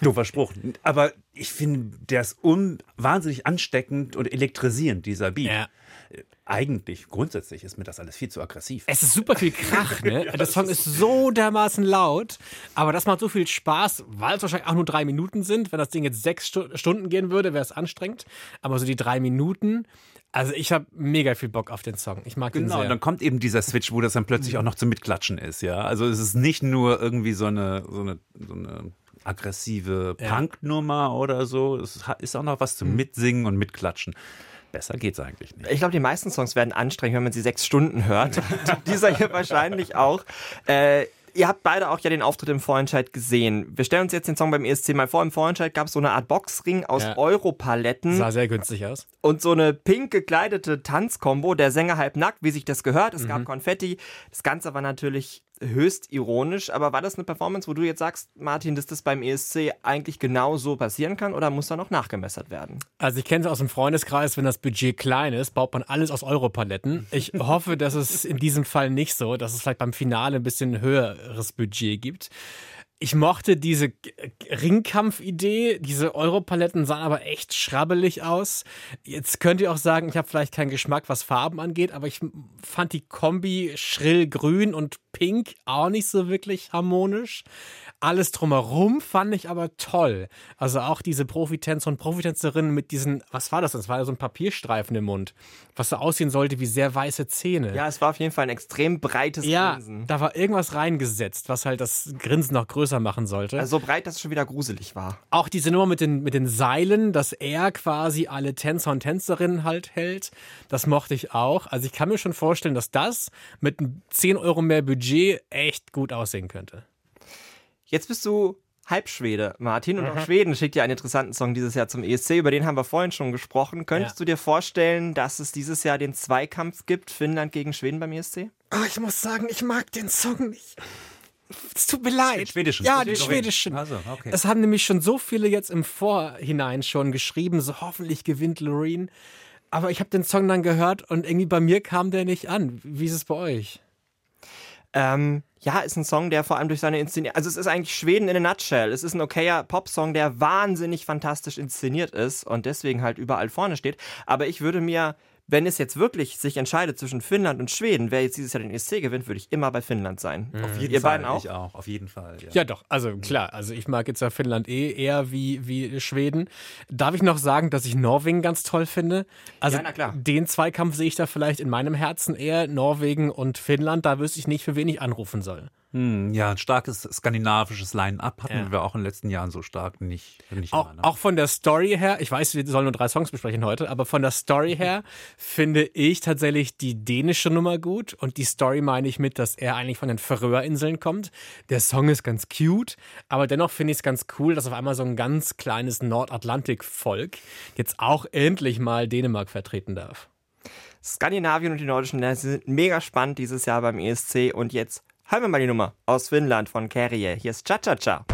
doofer Spruch. Aber ich finde, der ist un wahnsinnig ansteckend und elektrisierend, dieser Beat. Ja. Äh, Eigentlich, grundsätzlich ist mir das alles viel zu aggressiv. Es ist super viel Krach, ne? der Song ist so dermaßen laut, aber das macht so viel Spaß, weil es wahrscheinlich auch nur drei Minuten sind. Wenn das Ding jetzt sechs Stu Stunden gehen würde, wäre es anstrengend. Aber so die drei Minuten, also ich habe mega viel Bock auf den Song. Ich mag den Genau, sehr. und dann kommt eben dieser Switch, wo das dann plötzlich auch noch zum Mitklatschen ist, ja. Also es ist nicht nur irgendwie so eine, so eine, so eine aggressive Ja. Punknummer oder so. Es ist auch noch was zum Mitsingen und Mitklatschen. Besser geht's eigentlich nicht. Ich glaube, die meisten Songs werden anstrengend, wenn man sie sechs Stunden hört. Dieser hier wahrscheinlich auch. Äh, ihr habt beide auch ja den Auftritt im Vorentscheid gesehen. Wir stellen uns jetzt den Song beim ESC mal vor. Im Vorentscheid gab es so eine Art Boxring aus Ja. Europaletten sah sehr günstig aus. und so eine pink gekleidete Tanzkombo. Der Sänger halb nackt, wie sich das gehört. Es Mhm. gab Konfetti. Das Ganze war natürlich höchst ironisch. Aber war das eine Performance, wo du jetzt sagst, Martin, dass das beim ESC eigentlich genau so passieren kann oder muss da noch nachgemessert werden? Also ich kenne es aus dem Freundeskreis, wenn das Budget klein ist, baut man alles aus Europaletten. Ich hoffe, dass es in diesem Fall nicht so, dass es vielleicht beim Finale ein bisschen höheres Budget gibt. Ich mochte diese Ringkampf-Idee. Diese Europaletten sahen aber echt schrabbelig aus. Jetzt könnt ihr auch sagen, ich habe vielleicht keinen Geschmack, was Farben angeht, aber ich fand die Kombi schrill grün und pink auch nicht so wirklich harmonisch. Alles drumherum fand ich aber toll. Also auch diese Profitänzer und Profitänzerinnen mit diesen, was war das? Das war ja so ein Papierstreifen im Mund, was so aussehen sollte wie sehr weiße Zähne. Ja, es war auf jeden Fall ein extrem breites Ja, Grinsen. da war irgendwas reingesetzt, was halt das Grinsen noch größer machen sollte. Also so breit, dass es schon wieder gruselig war. auch diese Nummer mit den, mit den Seilen, dass er quasi alle Tänzer und Tänzerinnen halt hält, das mochte ich auch. Also ich kann mir schon vorstellen, dass das mit 10 Euro mehr Budget echt gut aussehen könnte. Jetzt bist du Halbschwede, Martin, und auch Schweden schickt ja einen interessanten Song dieses Jahr zum ESC, über den haben wir vorhin schon gesprochen. Könntest Ja. du dir vorstellen, dass es dieses Jahr den Zweikampf gibt, Finnland gegen Schweden beim ESC? Oh, ich muss sagen, ich mag den Song nicht. Es tut mir leid. Den schwedischen? Ja, Den den schwedischen. Also, okay. Es haben nämlich schon so viele jetzt im Vorhinein schon geschrieben, so hoffentlich gewinnt Loreen. Aber ich habe den Song dann gehört und irgendwie bei mir kam der nicht an. Wie ist es bei euch? Ähm, ja, ist ein Song, der vor allem durch seine Inszenierung, also es ist eigentlich Schweden in a nutshell. Es ist ein okayer Popsong, der wahnsinnig fantastisch inszeniert ist und deswegen halt überall vorne steht. Aber ich würde mir, wenn es jetzt wirklich sich entscheidet zwischen Finnland und Schweden, wer jetzt dieses Jahr den ESC gewinnt, würde ich immer bei Finnland sein. Auf jeden Ihr Fall, beiden auch? Ich auch, auf jeden Fall. Ja. Ja, doch. Also klar, also ich mag jetzt ja Finnland eh eher wie, wie Schweden. Darf ich noch sagen, dass ich Norwegen ganz toll finde? Also Ja, na klar. den Zweikampf sehe ich da vielleicht in meinem Herzen eher Norwegen und Finnland. Da wüsste ich nicht, für wen ich anrufen soll. Hm, ja, ein starkes skandinavisches Line-Up hatten Ja. wir auch in den letzten Jahren so stark nicht. nicht Auch, immer, ne? auch von der Story her, ich weiß, wir sollen nur drei Songs besprechen heute, aber von der Story her finde ich tatsächlich die dänische Nummer gut und die Story meine ich mit, dass er eigentlich von den Färöerinseln kommt. Der Song ist ganz cute, aber dennoch finde ich es ganz cool, dass auf einmal so ein ganz kleines Nordatlantik-Volk jetzt auch endlich mal Dänemark vertreten darf. Skandinavien und die nordischen Länder sind mega spannend dieses Jahr beim ESC und jetzt hören wir mal die Nummer aus Finnland von Kärje. Hier ist Cha-Cha-Cha.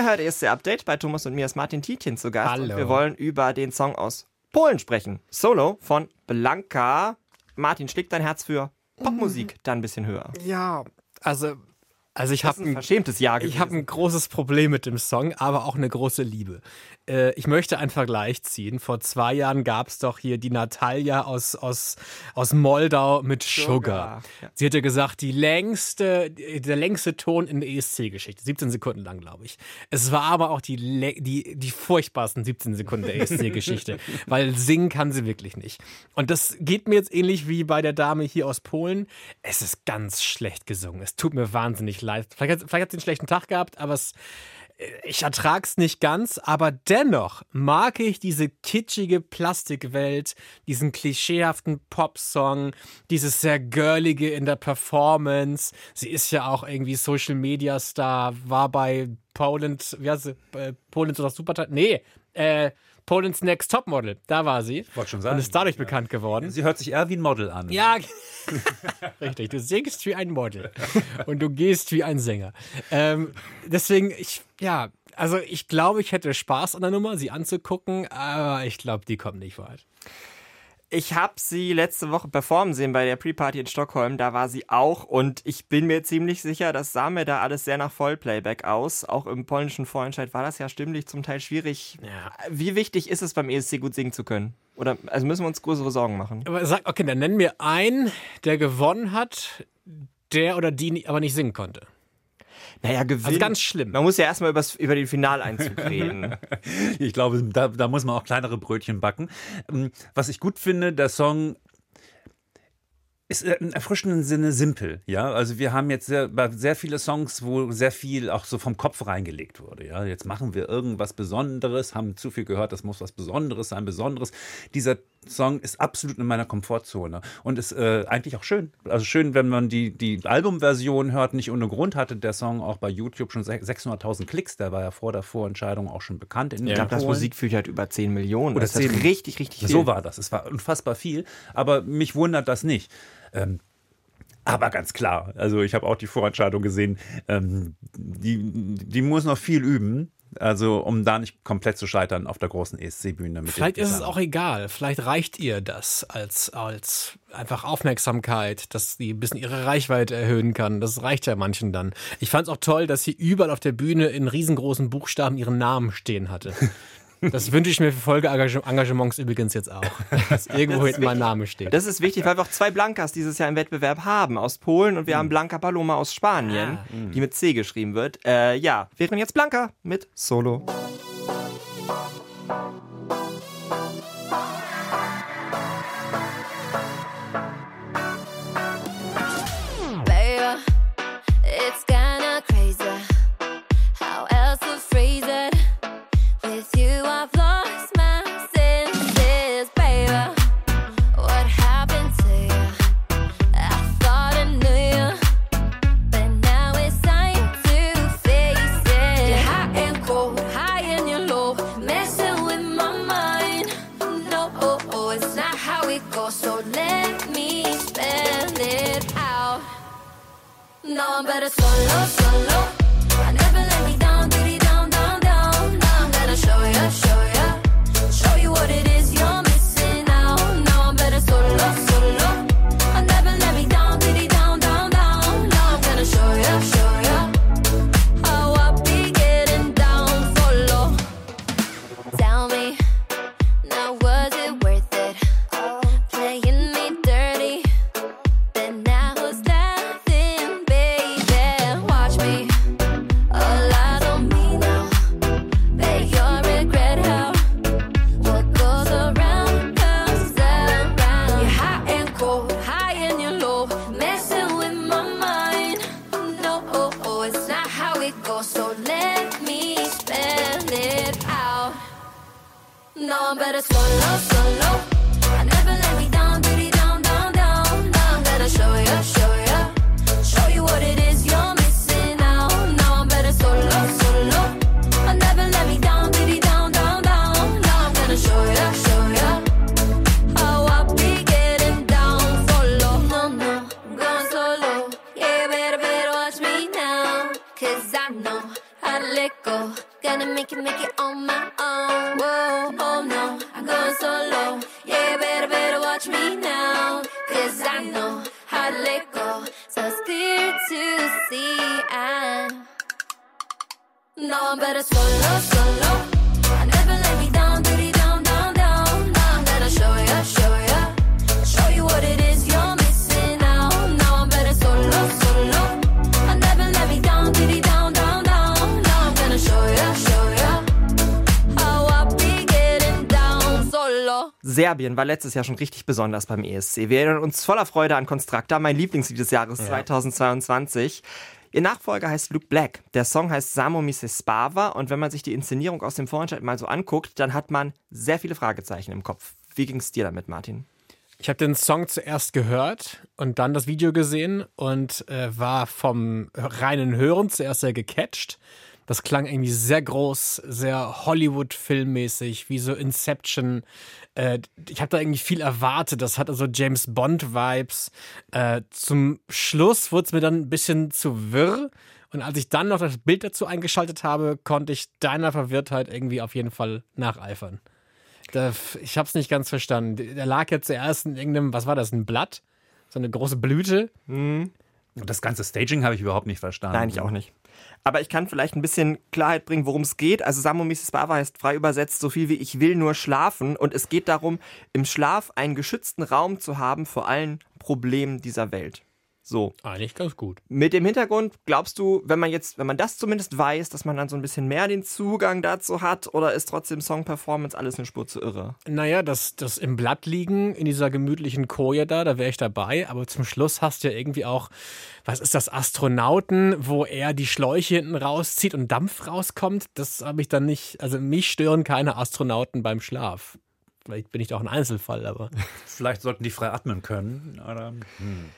Ihr hört ESC Update bei Thomas und mir ist Martin Tietjen zu Gast. Hallo. Und wir wollen über den Song aus Polen sprechen. Solo von Blanka. Martin, schlägt dein Herz für Popmusik dann ein bisschen höher? Ja, also, also ich habe ein verschämtes Jahr Ich habe ein großes Problem mit dem Song, aber auch eine große Liebe. Äh, ich möchte einen Vergleich ziehen. Vor zwei Jahren gab es doch hier die Natalia aus, aus, aus Moldau mit Sugar. Sugar, ja. Sie hatte gesagt, die längste, der längste Ton in der ESC-Geschichte. 17 Sekunden lang, glaube ich. Es war aber auch die, die, die furchtbarsten 17 Sekunden der ESC-Geschichte. weil singen kann sie wirklich nicht. Und das geht mir jetzt ähnlich wie bei der Dame hier aus Polen. Es ist ganz schlecht gesungen. Es tut mir wahnsinnig leid. Vielleicht hat, vielleicht hat sie einen schlechten Tag gehabt, aber es, ich ertrag's nicht ganz, aber dennoch mag ich diese kitschige Plastikwelt, diesen klischeehaften Popsong, dieses sehr girlige in der Performance. Sie ist ja auch irgendwie Social Media Star, war bei Poland, wie heißt sie? Äh, Poland's oder Super Nee, äh, Poland's Next Topmodel, da war sie. Wollte schon Und sagen. ist dadurch bekannt geworden. Sie hört sich eher wie ein Model an. Ja, richtig. Du singst wie ein Model und du gehst wie ein Sänger. Ähm, deswegen, ich, ja, also ich glaube, ich hätte Spaß an der Nummer, sie anzugucken, aber ich glaube, die kommt nicht weit. Ich habe sie letzte Woche performen sehen bei der Pre-Party in Stockholm. Da war sie auch und ich bin mir ziemlich sicher, das sah mir da alles sehr nach Vollplayback aus. Auch im polnischen Vorentscheid war das ja stimmlich zum Teil schwierig. Ja. Wie wichtig ist es beim ESC gut singen zu können? Oder also müssen wir uns größere Sorgen machen? Aber sag, okay, dann nenn mir einen, der gewonnen hat, der oder die aber nicht singen konnte. Naja, gewinnen. Also ganz schlimm. Man muss ja erstmal über den Finaleinzug reden. Ich glaube, da, da muss man auch kleinere Brötchen backen. Ähm, Was ich gut finde, der Song ist äh, im erfrischenden Sinne simpel, ja. Also wir haben jetzt sehr, sehr viele Songs, wo sehr viel auch so vom Kopf reingelegt wurde, ja. Jetzt machen wir irgendwas Besonderes, haben zu viel gehört, das muss was Besonderes sein, Besonderes. Dieser Song ist absolut in meiner Komfortzone und ist äh, eigentlich auch schön. Also schön, wenn man die, die Albumversion hört, nicht ohne Grund hatte der Song auch bei YouTube schon 600.000 Klicks, der war ja vor der Vorentscheidung auch schon bekannt. In Ich glaube, das. Musikvideo hat über 10 Millionen. Oder das ist 10. richtig, richtig viel. So war das. Es war unfassbar viel, aber mich wundert das nicht. Ähm, aber ganz klar, also ich habe auch die Vorentscheidung gesehen, ähm, die, die muss noch viel üben, also um da nicht komplett zu scheitern auf der großen ESC-Bühne. Vielleicht ist es auch egal. Vielleicht reicht ihr das als, als einfach Aufmerksamkeit, dass die ein bisschen ihre Reichweite erhöhen kann. Das reicht ja manchen dann. Ich fand es auch toll, dass sie überall auf der Bühne in riesengroßen Buchstaben ihren Namen stehen hatte. Das wünsche ich mir für Folgeengagements übrigens jetzt auch. Dass irgendwo hinten mein Name steht. Das ist wichtig, weil wir auch zwei Blankas dieses Jahr im Wettbewerb haben, aus Polen und wir haben Blanca Paloma aus Spanien, die mit C geschrieben wird. Äh, ja, wären jetzt Blanca mit Solo. No, I'm better solo, solo. Serbien war letztes Jahr schon richtig besonders beim ESC. Wir erinnern uns voller Freude an Constracta, mein Lieblingslied des Jahres 2022. Ihr Nachfolger heißt Luke Black. Der Song heißt Samo mi se spava und wenn man sich die Inszenierung aus dem Vorentscheid mal so anguckt, dann hat man sehr viele Fragezeichen im Kopf. Wie ging es dir damit, Martin? Ich habe den Song zuerst gehört und dann das Video gesehen und äh, war vom reinen Hören zuerst sehr gecatcht. Das klang irgendwie sehr groß, sehr Hollywood-filmmäßig, wie so Inception. Äh, ich habe da irgendwie viel erwartet. Das hatte so James Bond-Vibes. Äh, zum Schluss wurde es mir dann ein bisschen zu wirr. Und als ich dann noch das Bild dazu eingeschaltet habe, konnte ich deiner Verwirrtheit irgendwie auf jeden Fall nacheifern. Da, ich habe es nicht ganz verstanden. Der lag ja zuerst in irgendeinem, was war das, ein Blatt? So eine große Blüte. Und das ganze Staging habe ich überhaupt nicht verstanden. Nein, ich auch nicht. Aber ich kann vielleicht ein bisschen Klarheit bringen, worum es geht. Also Samo Mrs. Bava heißt frei übersetzt so viel wie ich will nur schlafen. Und es geht darum, im Schlaf einen geschützten Raum zu haben vor allen Problemen dieser Welt. So. Eigentlich ganz gut. Mit dem Hintergrund, glaubst du, wenn man jetzt, wenn man das zumindest weiß, dass man dann so ein bisschen mehr den Zugang dazu hat, oder ist trotzdem Song-Performance alles eine Spur zu irre? Naja, das, das im Blatt liegen, in dieser gemütlichen Koje da, da wäre ich dabei. Aber zum Schluss hast du ja irgendwie auch, was ist das, Astronauten, wo er die Schläuche hinten rauszieht und Dampf rauskommt. Das habe ich dann nicht, also mich stören keine Astronauten beim Schlaf. Vielleicht bin ich doch ein Einzelfall, aber. Vielleicht sollten die frei atmen können. Oder? Hm.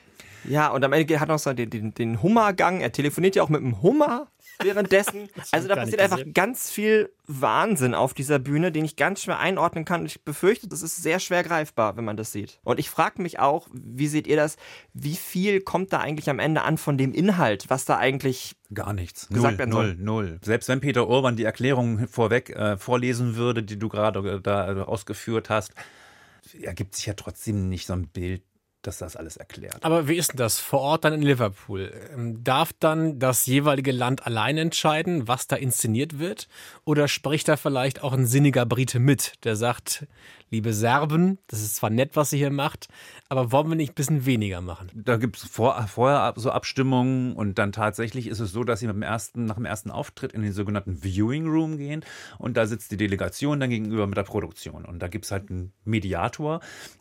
Ja, und am Ende hat er noch so den, den, den Hummergang. Er telefoniert ja auch mit dem Hummer währenddessen. also da passiert einfach gesehen. ganz viel Wahnsinn auf dieser Bühne, den ich ganz schwer einordnen kann. Und ich befürchte, das ist sehr schwer greifbar, wenn man das sieht. Und ich frage mich auch, wie seht ihr das? Wie viel kommt da eigentlich am Ende an von dem Inhalt, was da eigentlich Gar nichts. Gesagt Null, werden soll. null, null. Selbst wenn Peter Urban die Erklärung vorweg äh, vorlesen würde, die du gerade äh, da äh, ausgeführt hast, ergibt sich ja trotzdem nicht so ein Bild, dass das alles erklärt. Aber wie ist denn das vor Ort dann in Liverpool? Ähm, Darf dann das jeweilige Land allein entscheiden, was da inszeniert wird? Oder spricht da vielleicht auch ein sinniger Brite mit, der sagt, liebe Serben, das ist zwar nett, was ihr hier macht, aber wollen wir nicht ein bisschen weniger machen? Da gibt es vor, vorher so Abstimmungen und dann tatsächlich ist es so, dass sie mit dem ersten, nach dem ersten Auftritt in den sogenannten Viewing Room gehen und da sitzt die Delegation dann gegenüber mit der Produktion und da gibt es halt einen Mediator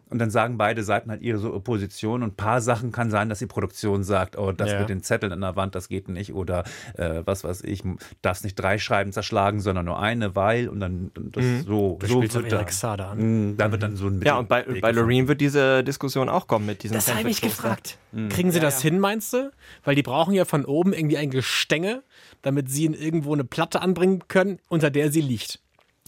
und dann sagen beide Seiten halt ihre so Opposition und ein paar Sachen kann sein, dass die Produktion sagt, oh, das Ja. mit den Zetteln an der Wand, das geht nicht oder äh, was weiß ich, darfst nicht drei Scheiben zerschlagen, sondern nur eine, weil und dann das so, Du so spielst auf wird da, Erik Sade an. Da wird dann so ein Ja, und bei, bei. Loreen wird diese Diskussion auch kommen mit diesem Das habe ich gefragt. Kriegen sie das hin, meinst du? Weil die brauchen ja von oben irgendwie ein Gestänge, damit sie in irgendwo eine Platte anbringen können, unter der sie liegt.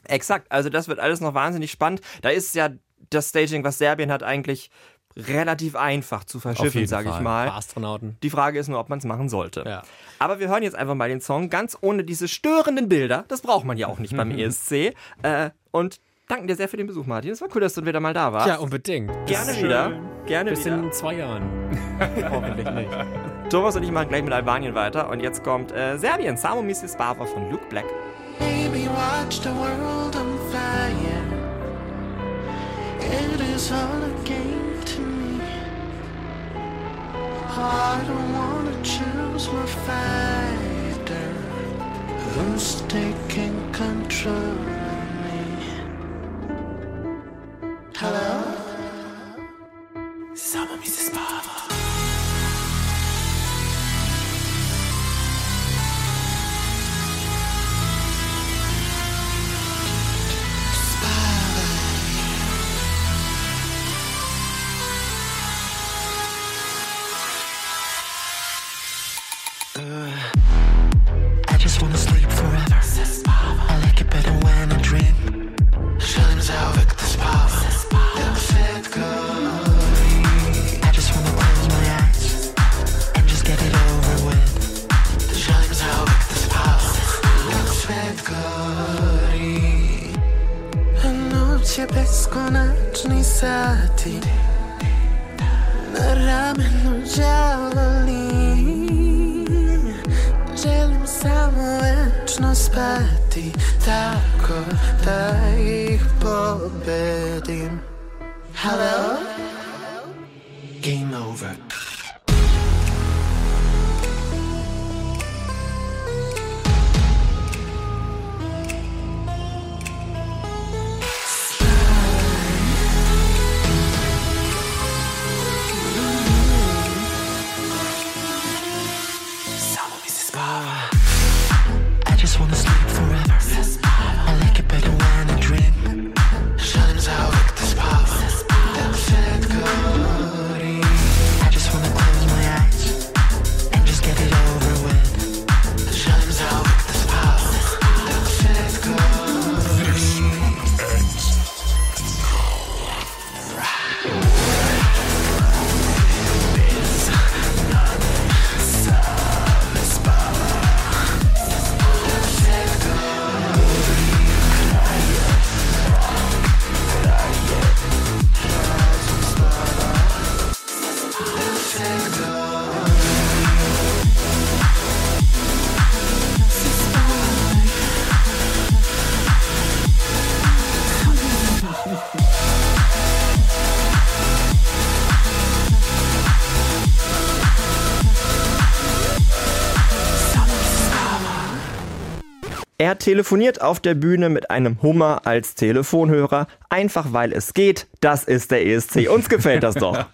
Exakt, also das wird alles noch wahnsinnig spannend. Da ist ja das Staging, was Serbien hat, eigentlich relativ einfach zu verschiffen, sage ich mal. Paar Astronauten. Die Frage ist nur, ob man es machen sollte. Ja. Aber wir hören jetzt einfach mal den Song ganz ohne diese störenden Bilder. Das braucht man ja auch nicht beim ESC. Äh, und danken dir sehr für den Besuch, Martin. Es war cool, dass du wieder mal da warst. Ja, unbedingt. Gerne Bis, wieder. äh, Gerne Bis wieder. in zwei Jahren. Hoffentlich nicht. Thomas und ich machen gleich mit Albanien weiter. Und jetzt kommt äh, Serbien, Samo Mrs. Bava von Luke Black. Baby, watch the world on fire. It is all a game to me. I don't wanna choose my fighter. Who's taking Er telefoniert auf der Bühne mit einem Hummer als Telefonhörer, einfach weil es geht. Das ist der ESC. Uns gefällt das doch.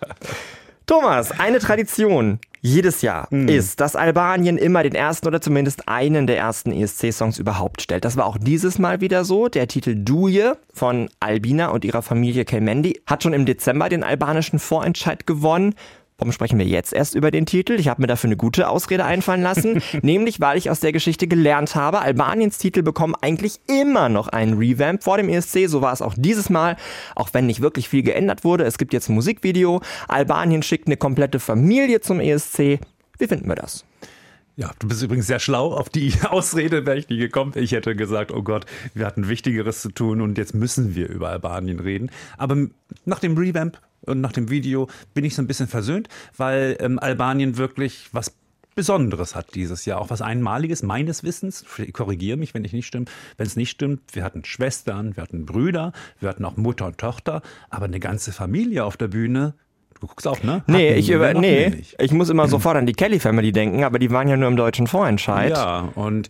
Thomas, eine Tradition jedes Jahr ist, dass Albanien immer den ersten oder zumindest einen der ersten ESC-Songs überhaupt stellt. Das war auch dieses Mal wieder so. Der Titel Duje von Albina und ihrer Familie Kelmendi hat schon im Dezember den albanischen Vorentscheid gewonnen. Warum sprechen wir jetzt erst über den Titel? Ich habe mir dafür eine gute Ausrede einfallen lassen, nämlich weil ich aus der Geschichte gelernt habe, Albaniens Titel bekommen eigentlich immer noch einen Revamp vor dem ESC, so war es auch dieses Mal, auch wenn nicht wirklich viel geändert wurde. Es gibt jetzt ein Musikvideo, Albanien schickt eine komplette Familie zum ESC. Wie finden wir das? Ja, du bist übrigens sehr schlau. Auf die Ausrede wäre ich nie gekommen. Ich hätte gesagt, oh Gott, wir hatten Wichtigeres zu tun und jetzt müssen wir über Albanien reden. Aber nach dem Revamp und nach dem Video bin ich so ein bisschen versöhnt, weil ähm, Albanien wirklich was Besonderes hat dieses Jahr, auch was Einmaliges, meines Wissens. Korrigiere mich, wenn ich nicht stimme. Wenn es nicht stimmt, wir hatten Schwestern, wir hatten Brüder, wir hatten auch Mutter und Tochter, aber eine ganze Familie auf der Bühne. Du guckst auch, ne? Nee, Hatten ich über, nee, ich muss immer sofort an die Kelly Family denken, aber die waren ja nur im deutschen Vorentscheid. Ja, und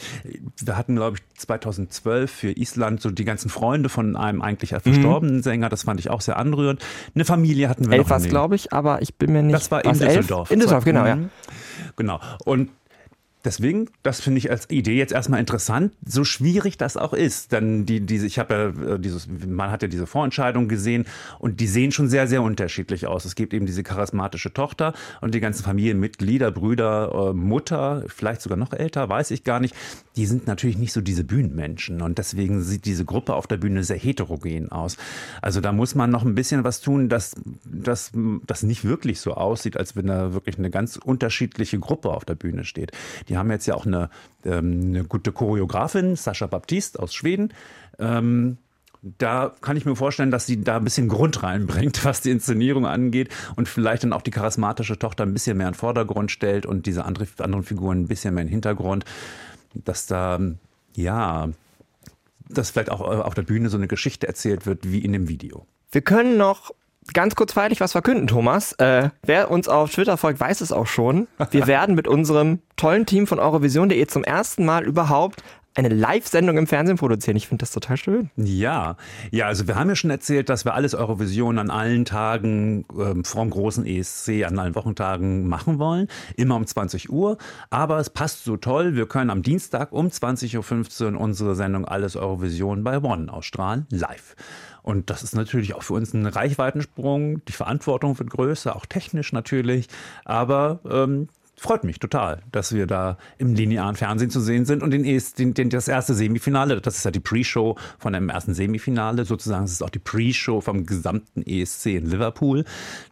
wir hatten, glaube ich, 2012 für Island so die ganzen Freunde von einem eigentlich verstorbenen Sänger. Das fand ich auch sehr anrührend. Eine Familie hatten wir Elf noch nicht. glaube ich, aber ich bin mir nicht. Das war in elf? Düsseldorf. In Düsseldorf, genau, ja. Mhm. Genau. Und Deswegen, das finde ich als Idee jetzt erstmal interessant, so schwierig das auch ist. Dann die, diese, ich habe ja äh, dieses, man hat ja diese Vorentscheidung gesehen und die sehen schon sehr, sehr unterschiedlich aus. Es gibt eben diese charismatische Tochter und die ganzen Familienmitglieder, Brüder, äh, Mutter, vielleicht sogar noch älter, weiß ich gar nicht. Die sind natürlich nicht so diese Bühnenmenschen und deswegen sieht diese Gruppe auf der Bühne sehr heterogen aus. Also da muss man noch ein bisschen was tun, dass dass das nicht wirklich so aussieht, als wenn da wirklich eine ganz unterschiedliche Gruppe auf der Bühne steht. Die haben jetzt ja auch eine, ähm, eine gute Choreografin, Sascha Baptiste aus Schweden. Ähm, da kann ich mir vorstellen, dass sie da ein bisschen Grund reinbringt, was die Inszenierung angeht und vielleicht dann auch die charismatische Tochter ein bisschen mehr in den Vordergrund stellt und diese andere, anderen Figuren ein bisschen mehr in den Hintergrund, dass da, ja, dass vielleicht auch auf der Bühne so eine Geschichte erzählt wird wie in dem Video. Wir können noch ganz kurz feierlich was verkünden, Thomas. Äh, wer uns auf Twitter folgt, weiß es auch schon. Wir werden mit unserem tollen Team von Eurovision.de zum ersten Mal überhaupt eine Live-Sendung im Fernsehen produzieren. Ich finde das total schön. Ja, ja, also wir haben ja schon erzählt, dass wir alles Eurovision an allen Tagen ähm, vom großen ESC, an allen Wochentagen machen wollen, immer um 20 Uhr. Aber es passt so toll, wir können am Dienstag um 20.15 Uhr unsere Sendung Alles Eurovision bei One ausstrahlen, live. Und das ist natürlich auch für uns ein Reichweitensprung. Die Verantwortung wird größer, auch technisch natürlich. Aber ähm, freut mich total, dass wir da im linearen Fernsehen zu sehen sind und den, den, den, das erste Semifinale, das ist ja die Pre-Show von dem ersten Semifinale, sozusagen, es ist auch die Pre-Show vom gesamten ESC in Liverpool.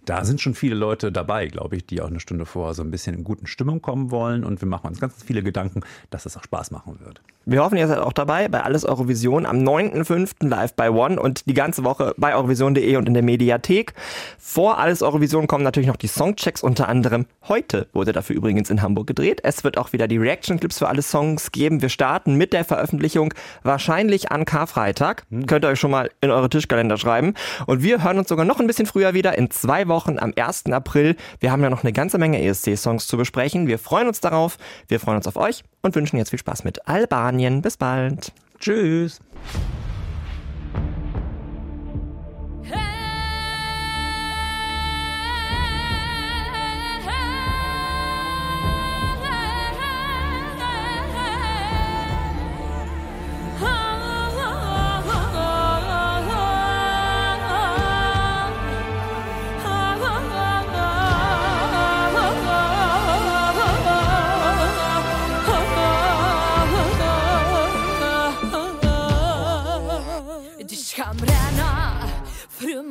Da sind schon viele Leute dabei, glaube ich, die auch eine Stunde vorher so ein bisschen in guten Stimmung kommen wollen und wir machen uns ganz viele Gedanken, dass es auch Spaß machen wird. Wir hoffen, ihr seid auch dabei bei Alles Eurovision am 9.5. live bei One und die ganze Woche bei eurovision.de und in der Mediathek. Vor Alles Eurovision kommen natürlich noch die Songchecks, unter anderem heute wurde dafür übrigens in Hamburg gedreht. Es wird auch wieder die Reaction-Clips für alle Songs geben. Wir starten mit der Veröffentlichung wahrscheinlich an Karfreitag. Könnt ihr euch schon mal in eure Tischkalender schreiben. Und wir hören uns sogar noch ein bisschen früher wieder, in zwei Wochen am 1. April. Wir haben ja noch eine ganze Menge ESC-Songs zu besprechen. Wir freuen uns darauf, wir freuen uns auf euch und wünschen jetzt viel Spaß mit Albanien. Bis bald. Tschüss.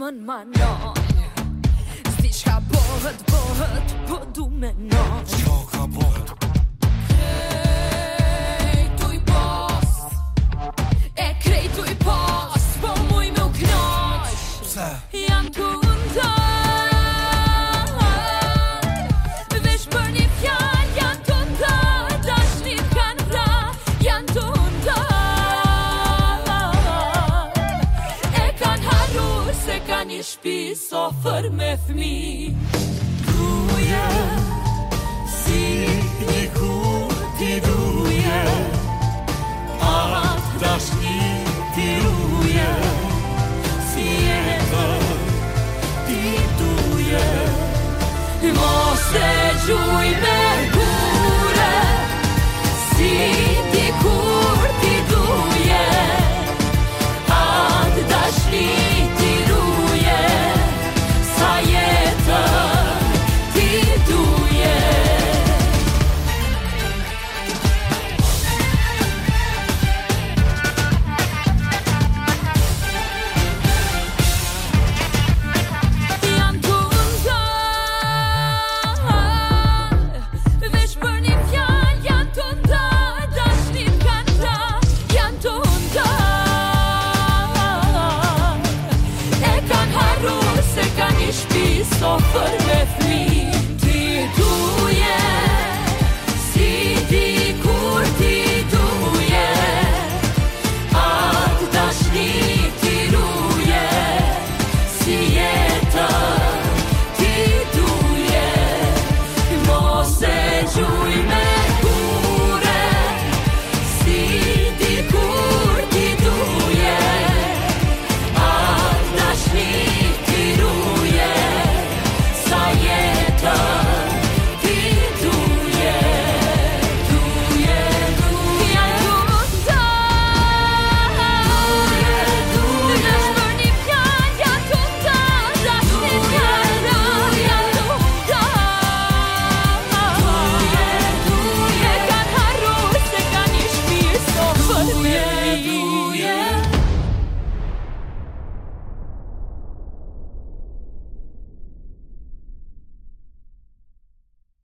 mën ma no. Zdi shka bohët, bohët, po du me no. Qka ka bohët, soffar med me. Du och jag, sitt ihop